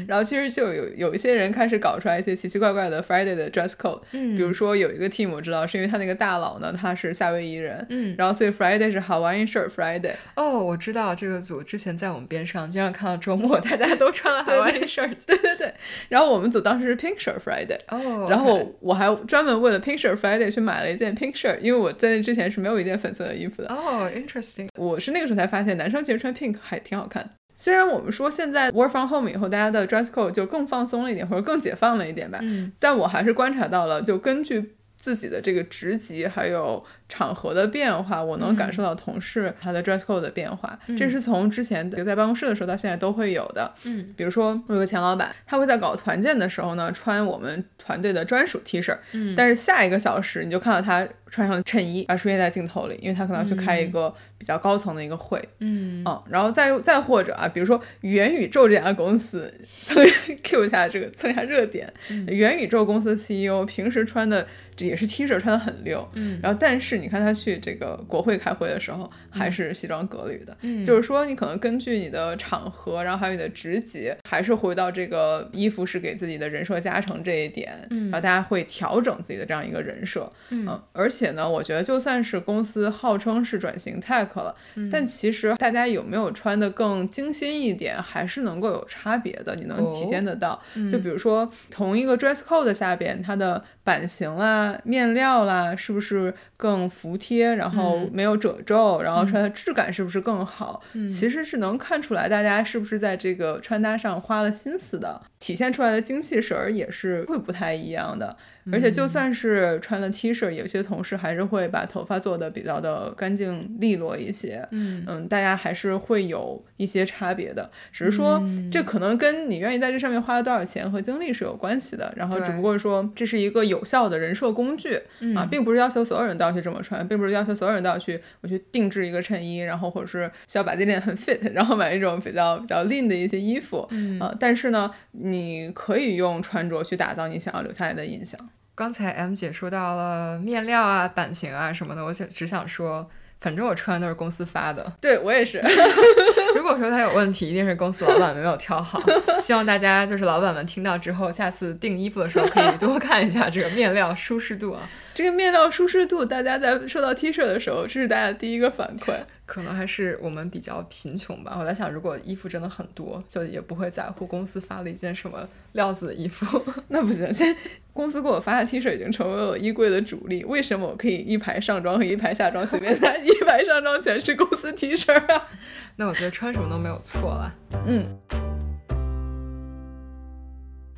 然后其实就有有一些人开始搞出来一些奇奇怪怪的 Friday 的 dress code，比如说有一个 team 我知道是因为他那个大佬呢他是夏威夷人，然后所以 Friday 是 Hawaiian shirt Friday。哦，我知道这个组之前在我们边上经常看到周末大家都穿了 Hawaiian shirt，对对对。然后我们组当时是 pink shirt Friday，哦，然后我还专门为了 pink shirt Friday 去买了一件 pink shirt，因为我在。之前是没有一件粉色的衣服的哦，interesting。我是那个时候才发现，男生其实穿 pink 还挺好看的。虽然我们说现在 work from home 以后，大家的 dress code 就更放松了一点，或者更解放了一点吧，嗯，但我还是观察到了，就根据自己的这个职级还有。场合的变化，我能感受到同事他的 dress code 的变化，这是从之前在办公室的时候到现在都会有的。嗯，比如说我有个前老板，他会在搞团建的时候呢，穿我们团队的专属 T 恤，嗯，但是下一个小时你就看到他穿上衬衣而出现在镜头里，因为他可能要去开一个比较高层的一个会，嗯，嗯，然后再再或者啊，比如说元宇宙这家公司，[laughs] 蹭 Q 一下这个蹭一下热点，元宇宙公司 CEO 平时穿的也是 T 恤，穿的很溜，嗯，然后但是。你看他去这个国会开会的时候，还是西装革履的，嗯。就是说你可能根据你的场合，然后还有你的职级，还是回到这个衣服是给自己的人设加成这一点，嗯。然后大家会调整自己的这样一个人设，嗯，而且呢，我觉得就算是公司号称是转型 tech 了，但其实大家有没有穿的更精心一点，还是能够有差别的，你能体现得到。就比如说同一个 dress code 下边，它的版型啦、面料啦，是不是更？服帖，然后没有褶皱，然后穿的质感是不是更好？其实是能看出来大家是不是在这个穿搭上花了心思的，体现出来的精气神儿也是会不太一样的。而且就算是穿了 T 恤，有些同事还是会把头发做的比较的干净利落一些。嗯嗯，大家还是会有一些差别的，只是说这可能跟你愿意在这上面花了多少钱和精力是有关系的。然后只不过说这是一个有效的人设工具啊，并不是要求所有人都要去这么穿，并不是要求所有人都要去我去定制一个衬衣，然后或者是需要把这件很 fit，然后买一种比较比较 lean 的一些衣服。嗯啊，但是呢，你可以用穿着去打造你想要留下来的印象。刚才 M 姐说到了面料啊、版型啊什么的，我想只想说，反正我穿的都是公司发的。对我也是。[laughs] 如果说它有问题，一定是公司老板没有挑好。希望大家就是老板们听到之后，下次订衣服的时候可以多看一下这个面料舒适度啊。这个面料舒适度，大家在收到 T 恤的时候，这是大家第一个反馈。可能还是我们比较贫穷吧。我在想，如果衣服真的很多，就也不会在乎公司发了一件什么料子的衣服。[laughs] 那不行，现在公司给我发的 T 恤已经成为了我衣柜的主力。为什么我可以一排上装和一排下装随便拿？一排上装全是公司 T 恤啊？[laughs] 那我觉得穿什么都没有错了。嗯。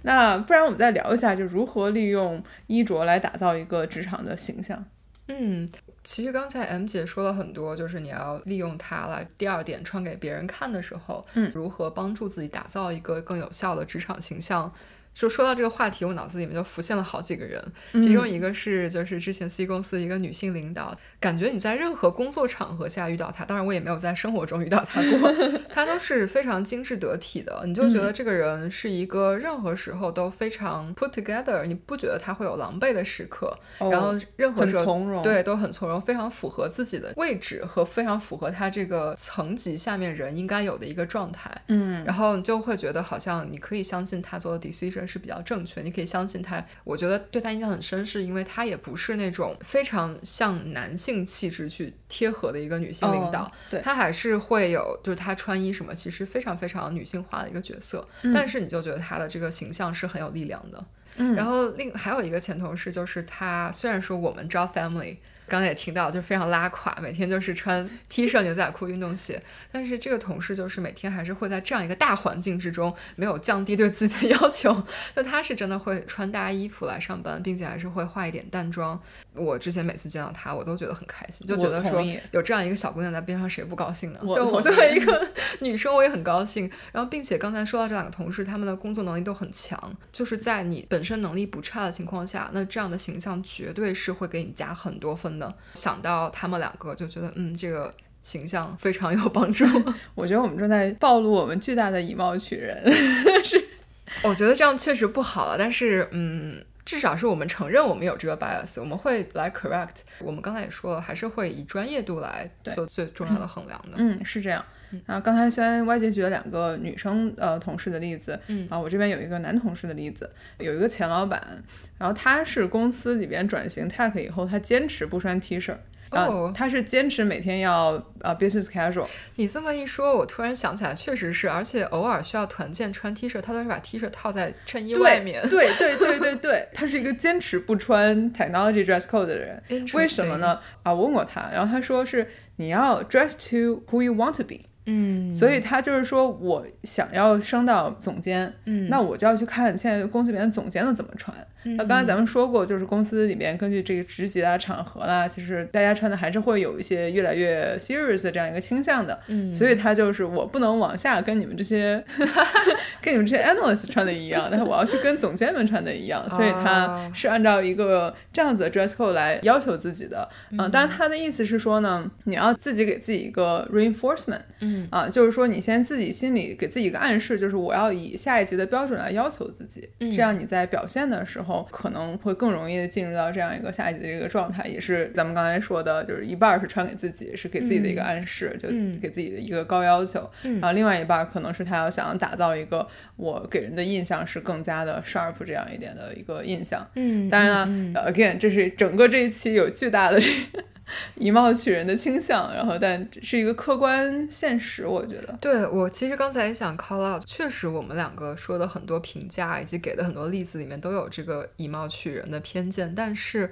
那不然我们再聊一下，就如何利用衣着来打造一个职场的形象。嗯。其实刚才 M 姐说了很多，就是你要利用它来第二点穿给别人看的时候，嗯，如何帮助自己打造一个更有效的职场形象。就说到这个话题，我脑子里面就浮现了好几个人，其中一个是就是之前 C 公司一个女性领导，感觉你在任何工作场合下遇到她，当然我也没有在生活中遇到她过，[laughs] 她都是非常精致得体的，你就觉得这个人是一个任何时候都非常 put together，你不觉得她会有狼狈的时刻，然后任何时候从容，对都很从容，非常符合自己的位置和非常符合她这个层级下面人应该有的一个状态，嗯，然后你就会觉得好像你可以相信她做的 decision。是比较正确，你可以相信他。我觉得对他印象很深，是因为他也不是那种非常像男性气质去贴合的一个女性领导，对，他还是会有，就是他穿衣什么，其实非常非常女性化的一个角色。但是你就觉得他的这个形象是很有力量的。嗯，然后另还有一个前同事，就是他虽然说我们招 family。刚才也听到，就非常拉垮，每天就是穿 T 恤、牛仔裤、运动鞋。但是这个同事就是每天还是会在这样一个大环境之中，没有降低对自己的 [laughs] 要求。就他是真的会穿搭衣服来上班，并且还是会化一点淡妆。我之前每次见到她，我都觉得很开心，就觉得说有这样一个小姑娘在边上，谁不高兴呢？就我作为一个 [laughs] 女生，我也很高兴。然后，并且刚才说到这两个同事，他们的工作能力都很强，就是在你本身能力不差的情况下，那这样的形象绝对是会给你加很多分的。想到他们两个，就觉得嗯，这个形象非常有帮助。[laughs] 我觉得我们正在暴露我们巨大的以貌取人，[laughs] 是？我觉得这样确实不好了，但是嗯。至少是我们承认我们有这个 bias，我们会来 correct。我们刚才也说了，还是会以专业度来做最重要的衡量的。嗯，是这样。然后刚才虽然 Y 姐举了两个女生呃同事的例子，嗯，啊，我这边有一个男同事的例子，有一个前老板，然后他是公司里边转型 tech 以后，他坚持不穿 T 恤。哦，他是坚持每天要啊 business casual。你这么一说，我突然想起来，确实是，而且偶尔需要团建穿 T 恤，他都是把 T 恤套在衬衣外面。[laughs] 对对对对对，他是一个坚持不穿 technology dress code 的人。为什么呢？啊，我问过他，然后他说是你要 dress to who you want to be。嗯，所以他就是说我想要升到总监，嗯，那我就要去看现在公司里面的总监都怎么穿。那刚才咱们说过，就是公司里面根据这个职级啊、场合啦，其实大家穿的还是会有一些越来越 serious 的这样一个倾向的。嗯，所以他就是我不能往下跟你们这些 [laughs] 跟你们这些 analyst 穿的一样，但是我要去跟总监们穿的一样。所以他是按照一个这样子的 dress code 来要求自己的。嗯，当然他的意思是说呢，你要自己给自己一个 reinforcement。嗯，啊，就是说你先自己心里给自己一个暗示，就是我要以下一级的标准来要求自己，这样你在表现的时候。可能会更容易的进入到这样一个下一级的这个状态，也是咱们刚才说的，就是一半是穿给自己，是给自己的一个暗示，就给自己的一个高要求，然后另外一半可能是他要想打造一个我给人的印象是更加的 sharp 这样一点的一个印象。嗯，当然了，again，这是整个这一期有巨大的这。[laughs] 以貌取人的倾向，然后但是一个客观现实，我觉得。对我其实刚才也想 call out，确实我们两个说的很多评价以及给的很多例子里面都有这个以貌取人的偏见，但是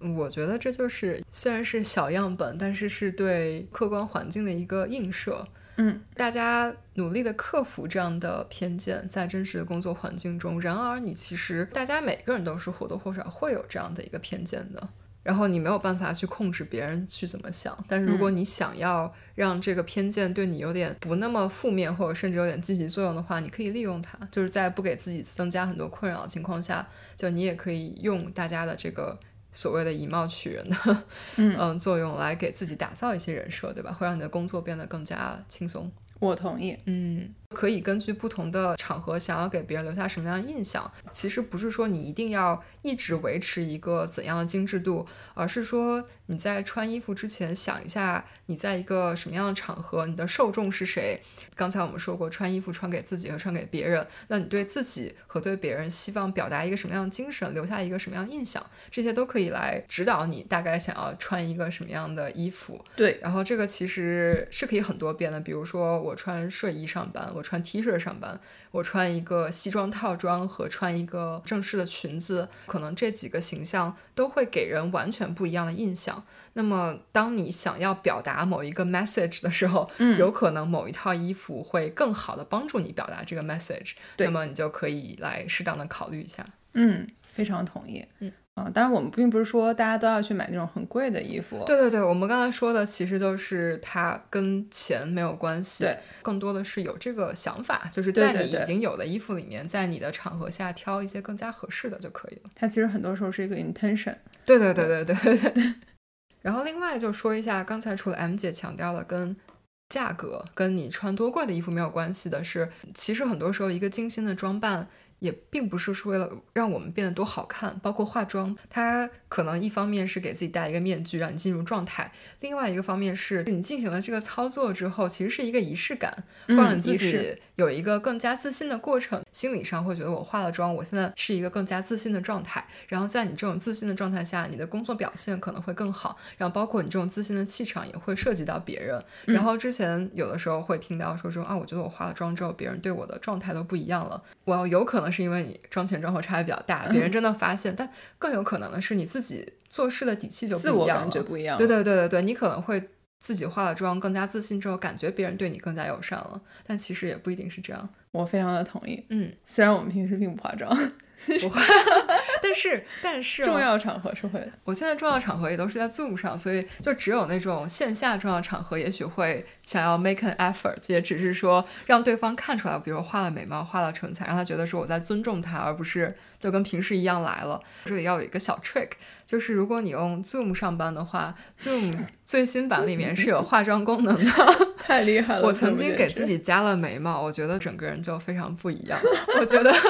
我觉得这就是虽然是小样本，但是是对客观环境的一个映射。嗯，大家努力的克服这样的偏见，在真实的工作环境中，然而你其实大家每个人都是或多或少会有这样的一个偏见的。然后你没有办法去控制别人去怎么想，但是如果你想要让这个偏见对你有点不那么负面，或者甚至有点积极作用的话，你可以利用它，就是在不给自己增加很多困扰的情况下，就你也可以用大家的这个所谓的以貌取人的嗯 [laughs] 作用来给自己打造一些人设，对吧？会让你的工作变得更加轻松。我同意，嗯。可以根据不同的场合，想要给别人留下什么样的印象，其实不是说你一定要一直维持一个怎样的精致度，而是说你在穿衣服之前想一下，你在一个什么样的场合，你的受众是谁。刚才我们说过，穿衣服穿给自己和穿给别人，那你对自己和对别人希望表达一个什么样的精神，留下一个什么样的印象，这些都可以来指导你大概想要穿一个什么样的衣服。对，然后这个其实是可以很多变的，比如说我穿睡衣上班，我。穿 T 恤上班，我穿一个西装套装和穿一个正式的裙子，可能这几个形象都会给人完全不一样的印象。那么，当你想要表达某一个 message 的时候，嗯，有可能某一套衣服会更好的帮助你表达这个 message。那么你就可以来适当的考虑一下。嗯，非常同意。嗯。啊，当然我们并不是说大家都要去买那种很贵的衣服。对对对，我们刚才说的其实就是它跟钱没有关系，对，更多的是有这个想法，就是在你已经有的衣服里面，在你的场合下挑一些更加合适的就可以了。它其实很多时候是一个 intention。对对对对对对对。[laughs] 然后另外就说一下，刚才除了 M 姐强调的跟价格、跟你穿多贵的衣服没有关系的是，其实很多时候一个精心的装扮。也并不是是为了让我们变得多好看，包括化妆，它可能一方面是给自己戴一个面具，让你进入状态；另外一个方面是你进行了这个操作之后，其实是一个仪式感，会让你自己有一个更加自信的过程。心理上会觉得我化了妆，我现在是一个更加自信的状态。然后在你这种自信的状态下，你的工作表现可能会更好。然后包括你这种自信的气场也会涉及到别人。然后之前有的时候会听到说说啊，我觉得我化了妆之后，别人对我的状态都不一样了。我有可能。是因为你妆前妆后差别比较大，[laughs] 别人真的发现，但更有可能的是你自己做事的底气就自我感觉不一样。对对对对对，你可能会自己化了妆更加自信之后，感觉别人对你更加友善了，但其实也不一定是这样。我非常的同意。嗯，虽然我们平时并不化妆。[laughs] 不会，但是但是重要场合是会的。我现在重要场合也都是在 Zoom 上，所以就只有那种线下重要场合，也许会想要 make an effort，也只是说让对方看出来，比如画了眉毛，画了唇彩，让他觉得说我在尊重他，而不是就跟平时一样来了。这里要有一个小 trick，就是如果你用 Zoom 上班的话，Zoom [laughs] 最新版里面是有化妆功能的，[laughs] 太厉害了。我曾经给自己加了眉毛，我觉得整个人就非常不一样。我觉得。[laughs]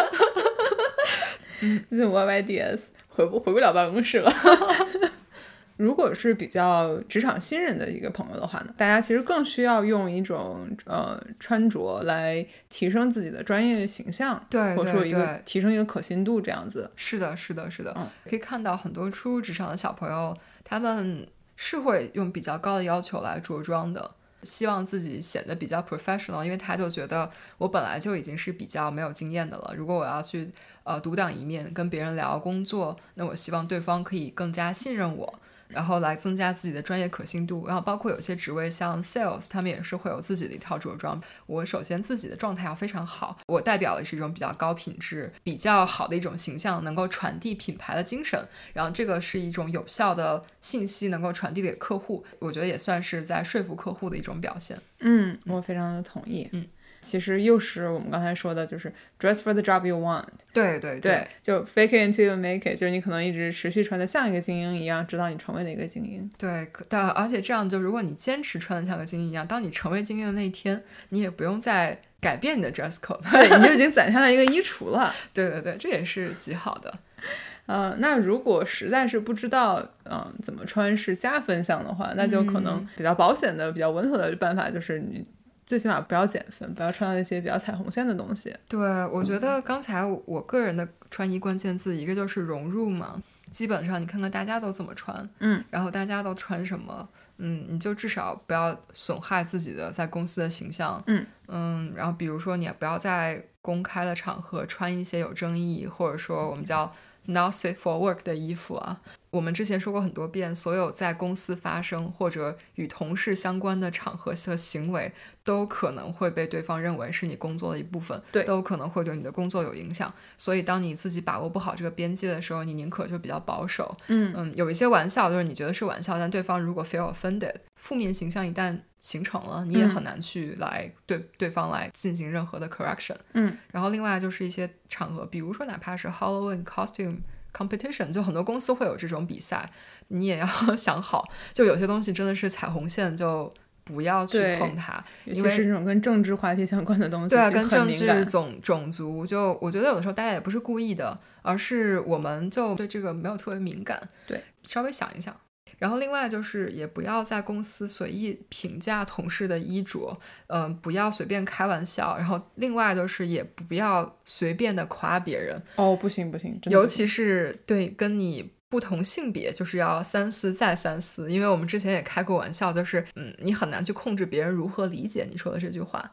[laughs] 就是 Y Y D S 回不回不了办公室了。[laughs] 如果是比较职场新人的一个朋友的话呢，大家其实更需要用一种呃穿着来提升自己的专业形象，对，或者说一个提升一个可信度这样子。是的，是的，是的。嗯，可以看到很多初入职场的小朋友，他们是会用比较高的要求来着装的。希望自己显得比较 professional，因为他就觉得我本来就已经是比较没有经验的了。如果我要去呃独当一面跟别人聊工作，那我希望对方可以更加信任我。然后来增加自己的专业可信度，然后包括有些职位像 sales，他们也是会有自己的一套着装。我首先自己的状态要非常好，我代表的是一种比较高品质、比较好的一种形象，能够传递品牌的精神。然后这个是一种有效的信息，能够传递给客户。我觉得也算是在说服客户的一种表现。嗯，我非常的同意。嗯。其实又是我们刚才说的，就是 dress for the job you want。对对对，就 fake it until you make it，就是你可能一直持续穿的像一个精英一样，直到你成为了一个精英。对，但而且这样就如果你坚持穿的像个精英一样，当你成为精英的那一天，你也不用再改变你的 dress code，对，你就已经攒下了一个衣橱了。[laughs] 对对对，这也是极好的。嗯，[laughs] 那如果实在是不知道嗯怎么穿是加分项的话，那就可能比较保险的、比较稳妥的办法就是你。最起码不要减分，不要穿到那些比较踩红线的东西。对，我觉得刚才我个人的穿衣关键字，一个就是融入嘛。基本上你看看大家都怎么穿，嗯，然后大家都穿什么，嗯，你就至少不要损害自己的在公司的形象，嗯嗯。然后比如说你也不要在公开的场合穿一些有争议，或者说我们叫 not safe for work 的衣服啊。我们之前说过很多遍，所有在公司发生或者与同事相关的场合和行为，都可能会被对方认为是你工作的一部分，对，都可能会对你的工作有影响。所以，当你自己把握不好这个边界的时候，你宁可就比较保守。嗯嗯，有一些玩笑就是你觉得是玩笑，但对方如果 feel offended，负面形象一旦形成了，你也很难去来对对方来进行任何的 correction。嗯，然后另外就是一些场合，比如说哪怕是 Halloween costume。competition 就很多公司会有这种比赛，你也要 [laughs] 想好，就有些东西真的是踩红线，就不要去碰它，尤其是这种跟政治话题相关的东西，对啊，跟政治、种种族，就我觉得有的时候大家也不是故意的，而是我们就对这个没有特别敏感，对，稍微想一想。然后另外就是，也不要在公司随意评价同事的衣着，嗯，不要随便开玩笑。然后另外就是，也不要随便的夸别人。哦，不行不行，尤其是对跟你不同性别，就是要三思再三思。因为我们之前也开过玩笑，就是嗯，你很难去控制别人如何理解你说的这句话。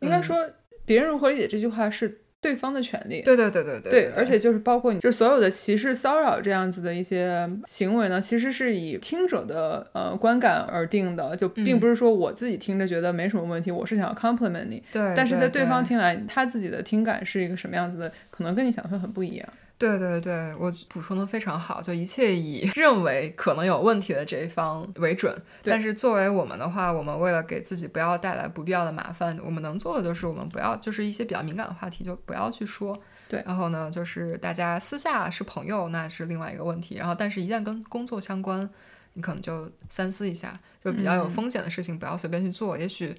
应该说，别人如何理解这句话是。对方的权利，对对对对对对，而且就是包括你，就是所有的歧视、骚扰这样子的一些行为呢，其实是以听者的呃观感而定的，就并不是说我自己听着觉得没什么问题，我是想要 compliment 你，对，但是在对方听来，他自己的听感是一个什么样子的，可能跟你想的会很不一样。对对对，我补充的非常好，就一切以 [laughs] 认为可能有问题的这一方为准。但是作为我们的话，我们为了给自己不要带来不必要的麻烦，我们能做的就是我们不要，就是一些比较敏感的话题就不要去说。对，然后呢，就是大家私下是朋友，那是另外一个问题。然后，但是一旦跟工作相关，你可能就三思一下，就比较有风险的事情不要随便去做。也许。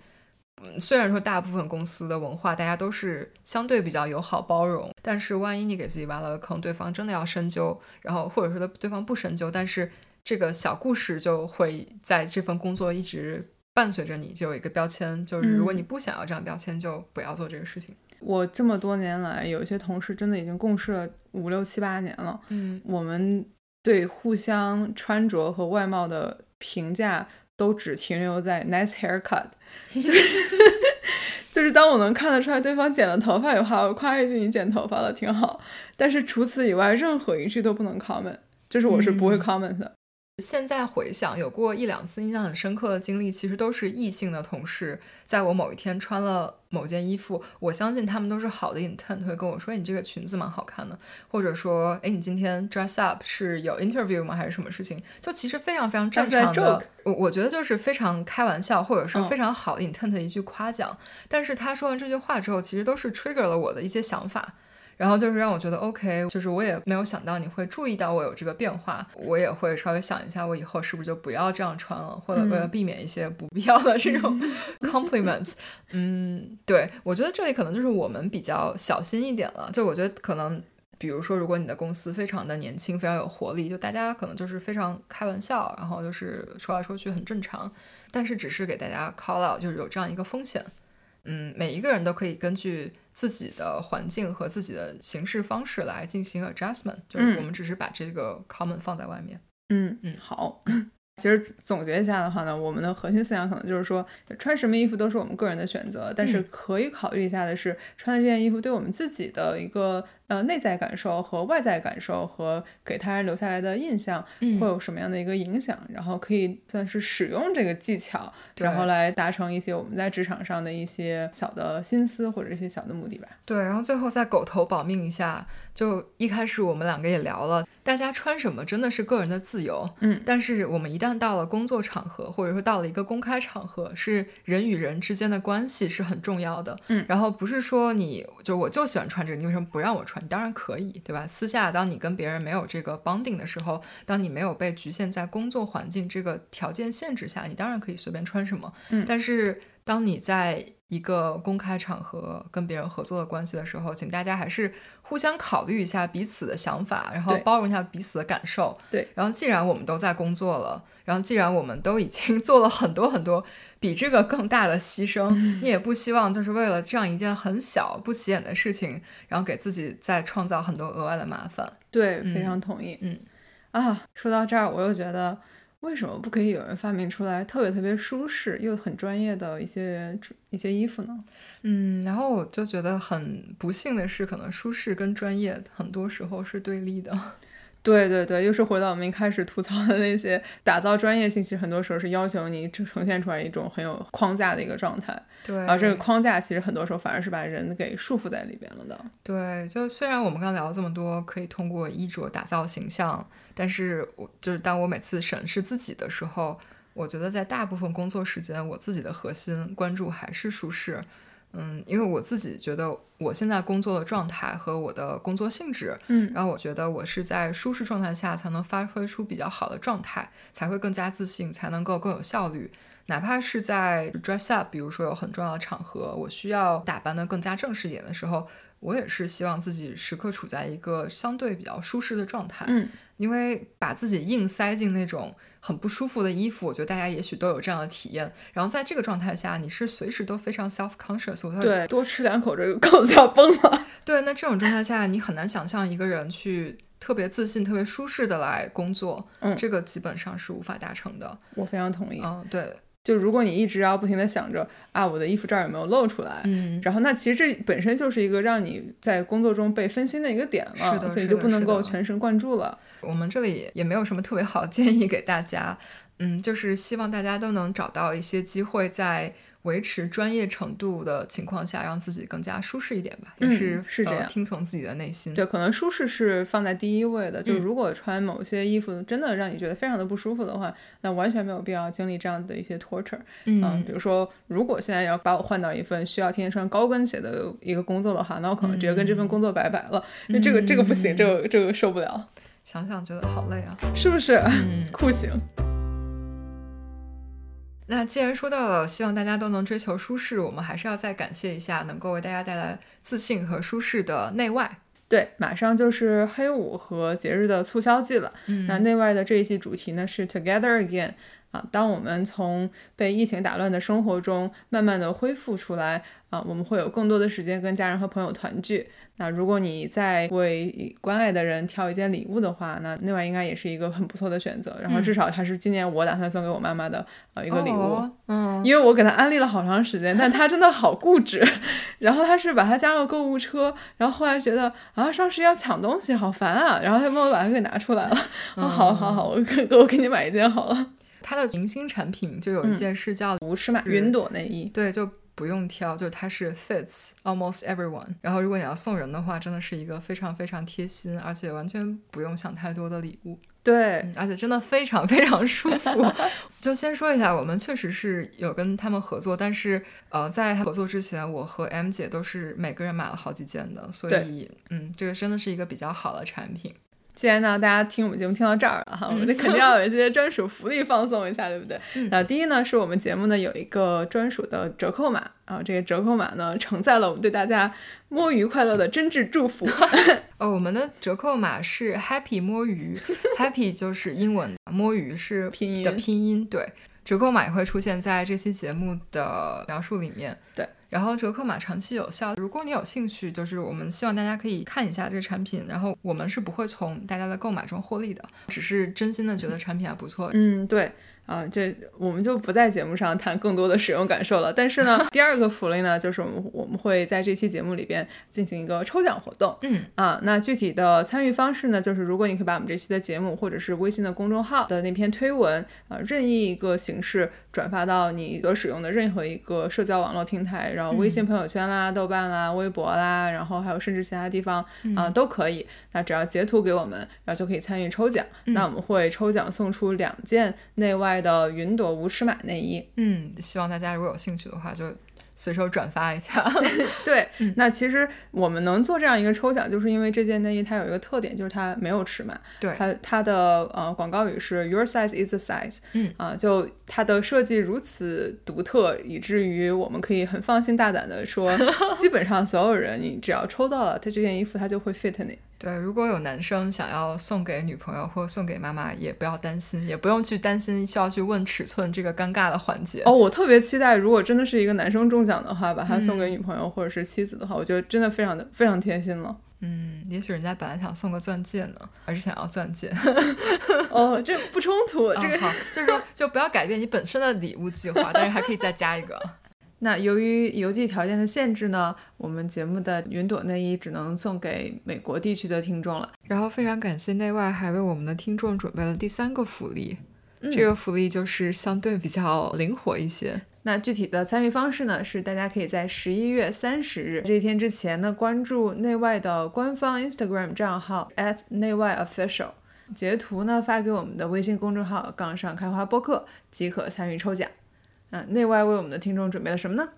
嗯，虽然说大部分公司的文化大家都是相对比较友好包容，但是万一你给自己挖了个坑，对方真的要深究，然后或者说对方不深究，但是这个小故事就会在这份工作一直伴随着你，就有一个标签，就是如果你不想要这样标签，就不要做这个事情。我这么多年来，有一些同事真的已经共事了五六七八年了，嗯，我们对互相穿着和外貌的评价都只停留在 nice haircut。[laughs] 就是就是，当我能看得出来对方剪了头发的话，我夸一句你剪头发了挺好。但是除此以外，任何一句都不能 comment，就是我是不会 comment 的。现在回想，有过一两次印象很深刻的经历，其实都是异性的同事，在我某一天穿了某件衣服，我相信他们都是好的 intent，会跟我说：“你这个裙子蛮好看的。”或者说：“哎，你今天 dress up 是有 interview 吗？还是什么事情？”就其实非常非常正常的，我我觉得就是非常开玩笑，或者说非常好的 intent 的一句夸奖。但是他说完这句话之后，其实都是 trigger 了我的一些想法。然后就是让我觉得 OK，就是我也没有想到你会注意到我有这个变化，我也会稍微想一下，我以后是不是就不要这样穿了，或者为了避免一些不必要的这种 [laughs] compliments。嗯，对，我觉得这里可能就是我们比较小心一点了。就我觉得可能，比如说，如果你的公司非常的年轻，非常有活力，就大家可能就是非常开玩笑，然后就是说来说去很正常，但是只是给大家 call out，就是有这样一个风险。嗯，每一个人都可以根据自己的环境和自己的行事方式来进行 adjustment，就是我们只是把这个 common 放在外面。嗯嗯，好。其实总结一下的话呢，我们的核心思想可能就是说，穿什么衣服都是我们个人的选择，但是可以考虑一下的是，穿的这件衣服对我们自己的一个呃内在感受和外在感受和给他人留下来的印象会有什么样的一个影响，然后可以算是使用这个技巧，然后来达成一些我们在职场上的一些小的心思或者一些小的目的吧。对，然后最后再狗头保命一下，就一开始我们两个也聊了。大家穿什么真的是个人的自由，嗯，但是我们一旦到了工作场合，或者说到了一个公开场合，是人与人之间的关系是很重要的，嗯，然后不是说你就我就喜欢穿这个，你为什么不让我穿？当然可以，对吧？私下当你跟别人没有这个 bonding 的时候，当你没有被局限在工作环境这个条件限制下，你当然可以随便穿什么，嗯，但是当你在一个公开场合跟别人合作的关系的时候，请大家还是。互相考虑一下彼此的想法，然后包容一下彼此的感受。对，然后既然我们都在工作了，然后既然我们都已经 [laughs] 做了很多很多比这个更大的牺牲，[laughs] 你也不希望就是为了这样一件很小不起眼的事情，然后给自己再创造很多额外的麻烦。对，非常同意。嗯啊，说到这儿，我又觉得。为什么不可以有人发明出来特别特别舒适又很专业的一些一些衣服呢？嗯，然后我就觉得很不幸的是，可能舒适跟专业很多时候是对立的。[laughs] 对对对，又是回到我们一开始吐槽的那些，打造专业性，其实很多时候是要求你呈现出来一种很有框架的一个状态。对，然后这个框架其实很多时候反而是把人给束缚在里边了的。对，就虽然我们刚聊了这么多，可以通过衣着打造形象。但是我就是当我每次审视自己的时候，我觉得在大部分工作时间，我自己的核心关注还是舒适。嗯，因为我自己觉得我现在工作的状态和我的工作性质，嗯，然后我觉得我是在舒适状态下才能发挥出比较好的状态，才会更加自信，才能够更有效率。哪怕是在 dress up，比如说有很重要的场合，我需要打扮的更加正式一点的时候，我也是希望自己时刻处在一个相对比较舒适的状态。嗯。因为把自己硬塞进那种很不舒服的衣服，我觉得大家也许都有这样的体验。然后在这个状态下，你是随时都非常 self conscious 我。对，多吃两口这个口子要崩了。对，那这种状态下，你很难想象一个人去特别自信、特别舒适的来工作。嗯，这个基本上是无法达成的。我非常同意。嗯，对。就如果你一直要不停的想着啊，我的衣服这儿有没有露出来？嗯，然后那其实这本身就是一个让你在工作中被分心的一个点了，是的，所以就不能够全神贯注了。我们这里也没有什么特别好建议给大家，嗯，就是希望大家都能找到一些机会在维持专业程度的情况下，让自己更加舒适一点吧，也是是这样，听从自己的内心。对，可能舒适是放在第一位的。就如果穿某些衣服真的让你觉得非常的不舒服的话，那完全没有必要经历这样的一些 torture。嗯，比如说，如果现在要把我换到一份需要天天穿高跟鞋的一个工作的话，那我可能直接跟这份工作拜拜了，因为这个这个不行，这个这个受不了。想想觉得好累啊，是不是？酷刑。那既然说到了，希望大家都能追求舒适，我们还是要再感谢一下能够为大家带来自信和舒适的内外。对，马上就是黑五和节日的促销季了。那内外的这一季主题呢是 Together Again。啊，当我们从被疫情打乱的生活中慢慢的恢复出来，啊，我们会有更多的时间跟家人和朋友团聚。那如果你在为关爱的人挑一件礼物的话，那内外应该也是一个很不错的选择。然后至少它是今年我打算送给我妈妈的呃一个礼物，嗯，因为我给她安利了好长时间，但她真的好固执。[laughs] 然后她是把它加入购物车，然后后来觉得啊双十一要抢东西好烦啊，然后她帮我把它给拿出来了。哦，好好好，我给 [laughs] 我给你买一件好了。它的明星产品就有一件是叫无尺码云朵内衣，对，就不用挑，就是它是 fits almost everyone。然后如果你要送人的话，真的是一个非常非常贴心，而且完全不用想太多的礼物。对，而且真的非常非常舒服。[laughs] 就先说一下，我们确实是有跟他们合作，但是呃，在合作之前，我和 M 姐都是每个人买了好几件的，所以嗯，这个真的是一个比较好的产品。既然呢，大家听我们节目听到这儿了哈，我们肯定要有一些专属福利放送一下，对不对？[laughs] 那第一呢，是我们节目呢有一个专属的折扣码，然后这个折扣码呢承载了我们对大家摸鱼快乐的真挚祝福。[laughs] 哦，我们的折扣码是 Happy 摸鱼，[laughs] Happy 就是英文，摸鱼是拼音的拼音，对。折扣码也会出现在这期节目的描述里面，对。然后折扣码长期有效，如果你有兴趣，就是我们希望大家可以看一下这个产品。然后我们是不会从大家的购买中获利的，只是真心的觉得产品还不错。嗯，对。啊，这我们就不在节目上谈更多的使用感受了。但是呢，[laughs] 第二个福利呢，就是我们我们会在这期节目里边进行一个抽奖活动。嗯啊，那具体的参与方式呢，就是如果你可以把我们这期的节目或者是微信的公众号的那篇推文啊，任意一个形式转发到你所使用的任何一个社交网络平台，然后微信朋友圈啦、豆瓣啦、微博啦，然后还有甚至其他地方啊都可以。那只要截图给我们，然后就可以参与抽奖。那我们会抽奖送出两件内外。的云朵无尺码内衣，嗯，希望大家如果有兴趣的话，就随手转发一下。[laughs] 对，那其实我们能做这样一个抽奖，就是因为这件内衣它有一个特点，就是它没有尺码。对，它它的呃广告语是 Your size is the size。嗯啊，就它的设计如此独特，以至于我们可以很放心大胆的说，[laughs] 基本上所有人，你只要抽到了它这件衣服，它就会 fit 你。对，如果有男生想要送给女朋友或送给妈妈，也不要担心，也不用去担心需要去问尺寸这个尴尬的环节。哦，我特别期待，如果真的是一个男生中奖的话，把它送给女朋友或者是妻子的话，我觉得真的非常的非常贴心了。嗯，也许人家本来想送个钻戒呢，还是想要钻戒。[laughs] 哦，这不冲突，这个好，就是说就不要改变你本身的礼物计划，但是还可以再加一个。那由于邮寄条件的限制呢，我们节目的云朵内衣只能送给美国地区的听众了。然后非常感谢内外还为我们的听众准备了第三个福利，这个福利就是相对比较灵活一些。那具体的参与方式呢，是大家可以在十一月三十日这一天之前呢，关注内外的官方 Instagram 账号 at 内外 official，截图呢发给我们的微信公众号杠上开花播客即可参与抽奖。啊，内外为我们的听众准备了什么呢？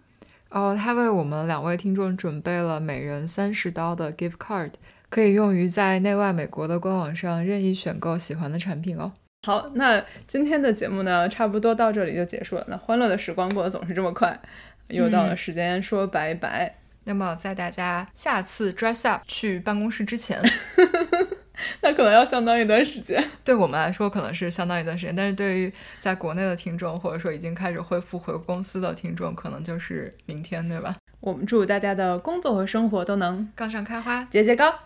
哦，他为我们两位听众准备了每人三十刀的 gift card，可以用于在内外美国的官网上任意选购喜欢的产品哦。好，那今天的节目呢，差不多到这里就结束了。那欢乐的时光过得总是这么快，又到了时间说拜拜。那么在大家下次 dress up 去办公室之前。[laughs] [laughs] 那可能要相当一段时间，对我们来说可能是相当一段时间，但是对于在国内的听众，或者说已经开始恢复回公司的听众，可能就是明天，对吧？我们祝大家的工作和生活都能杠上开花，节节高。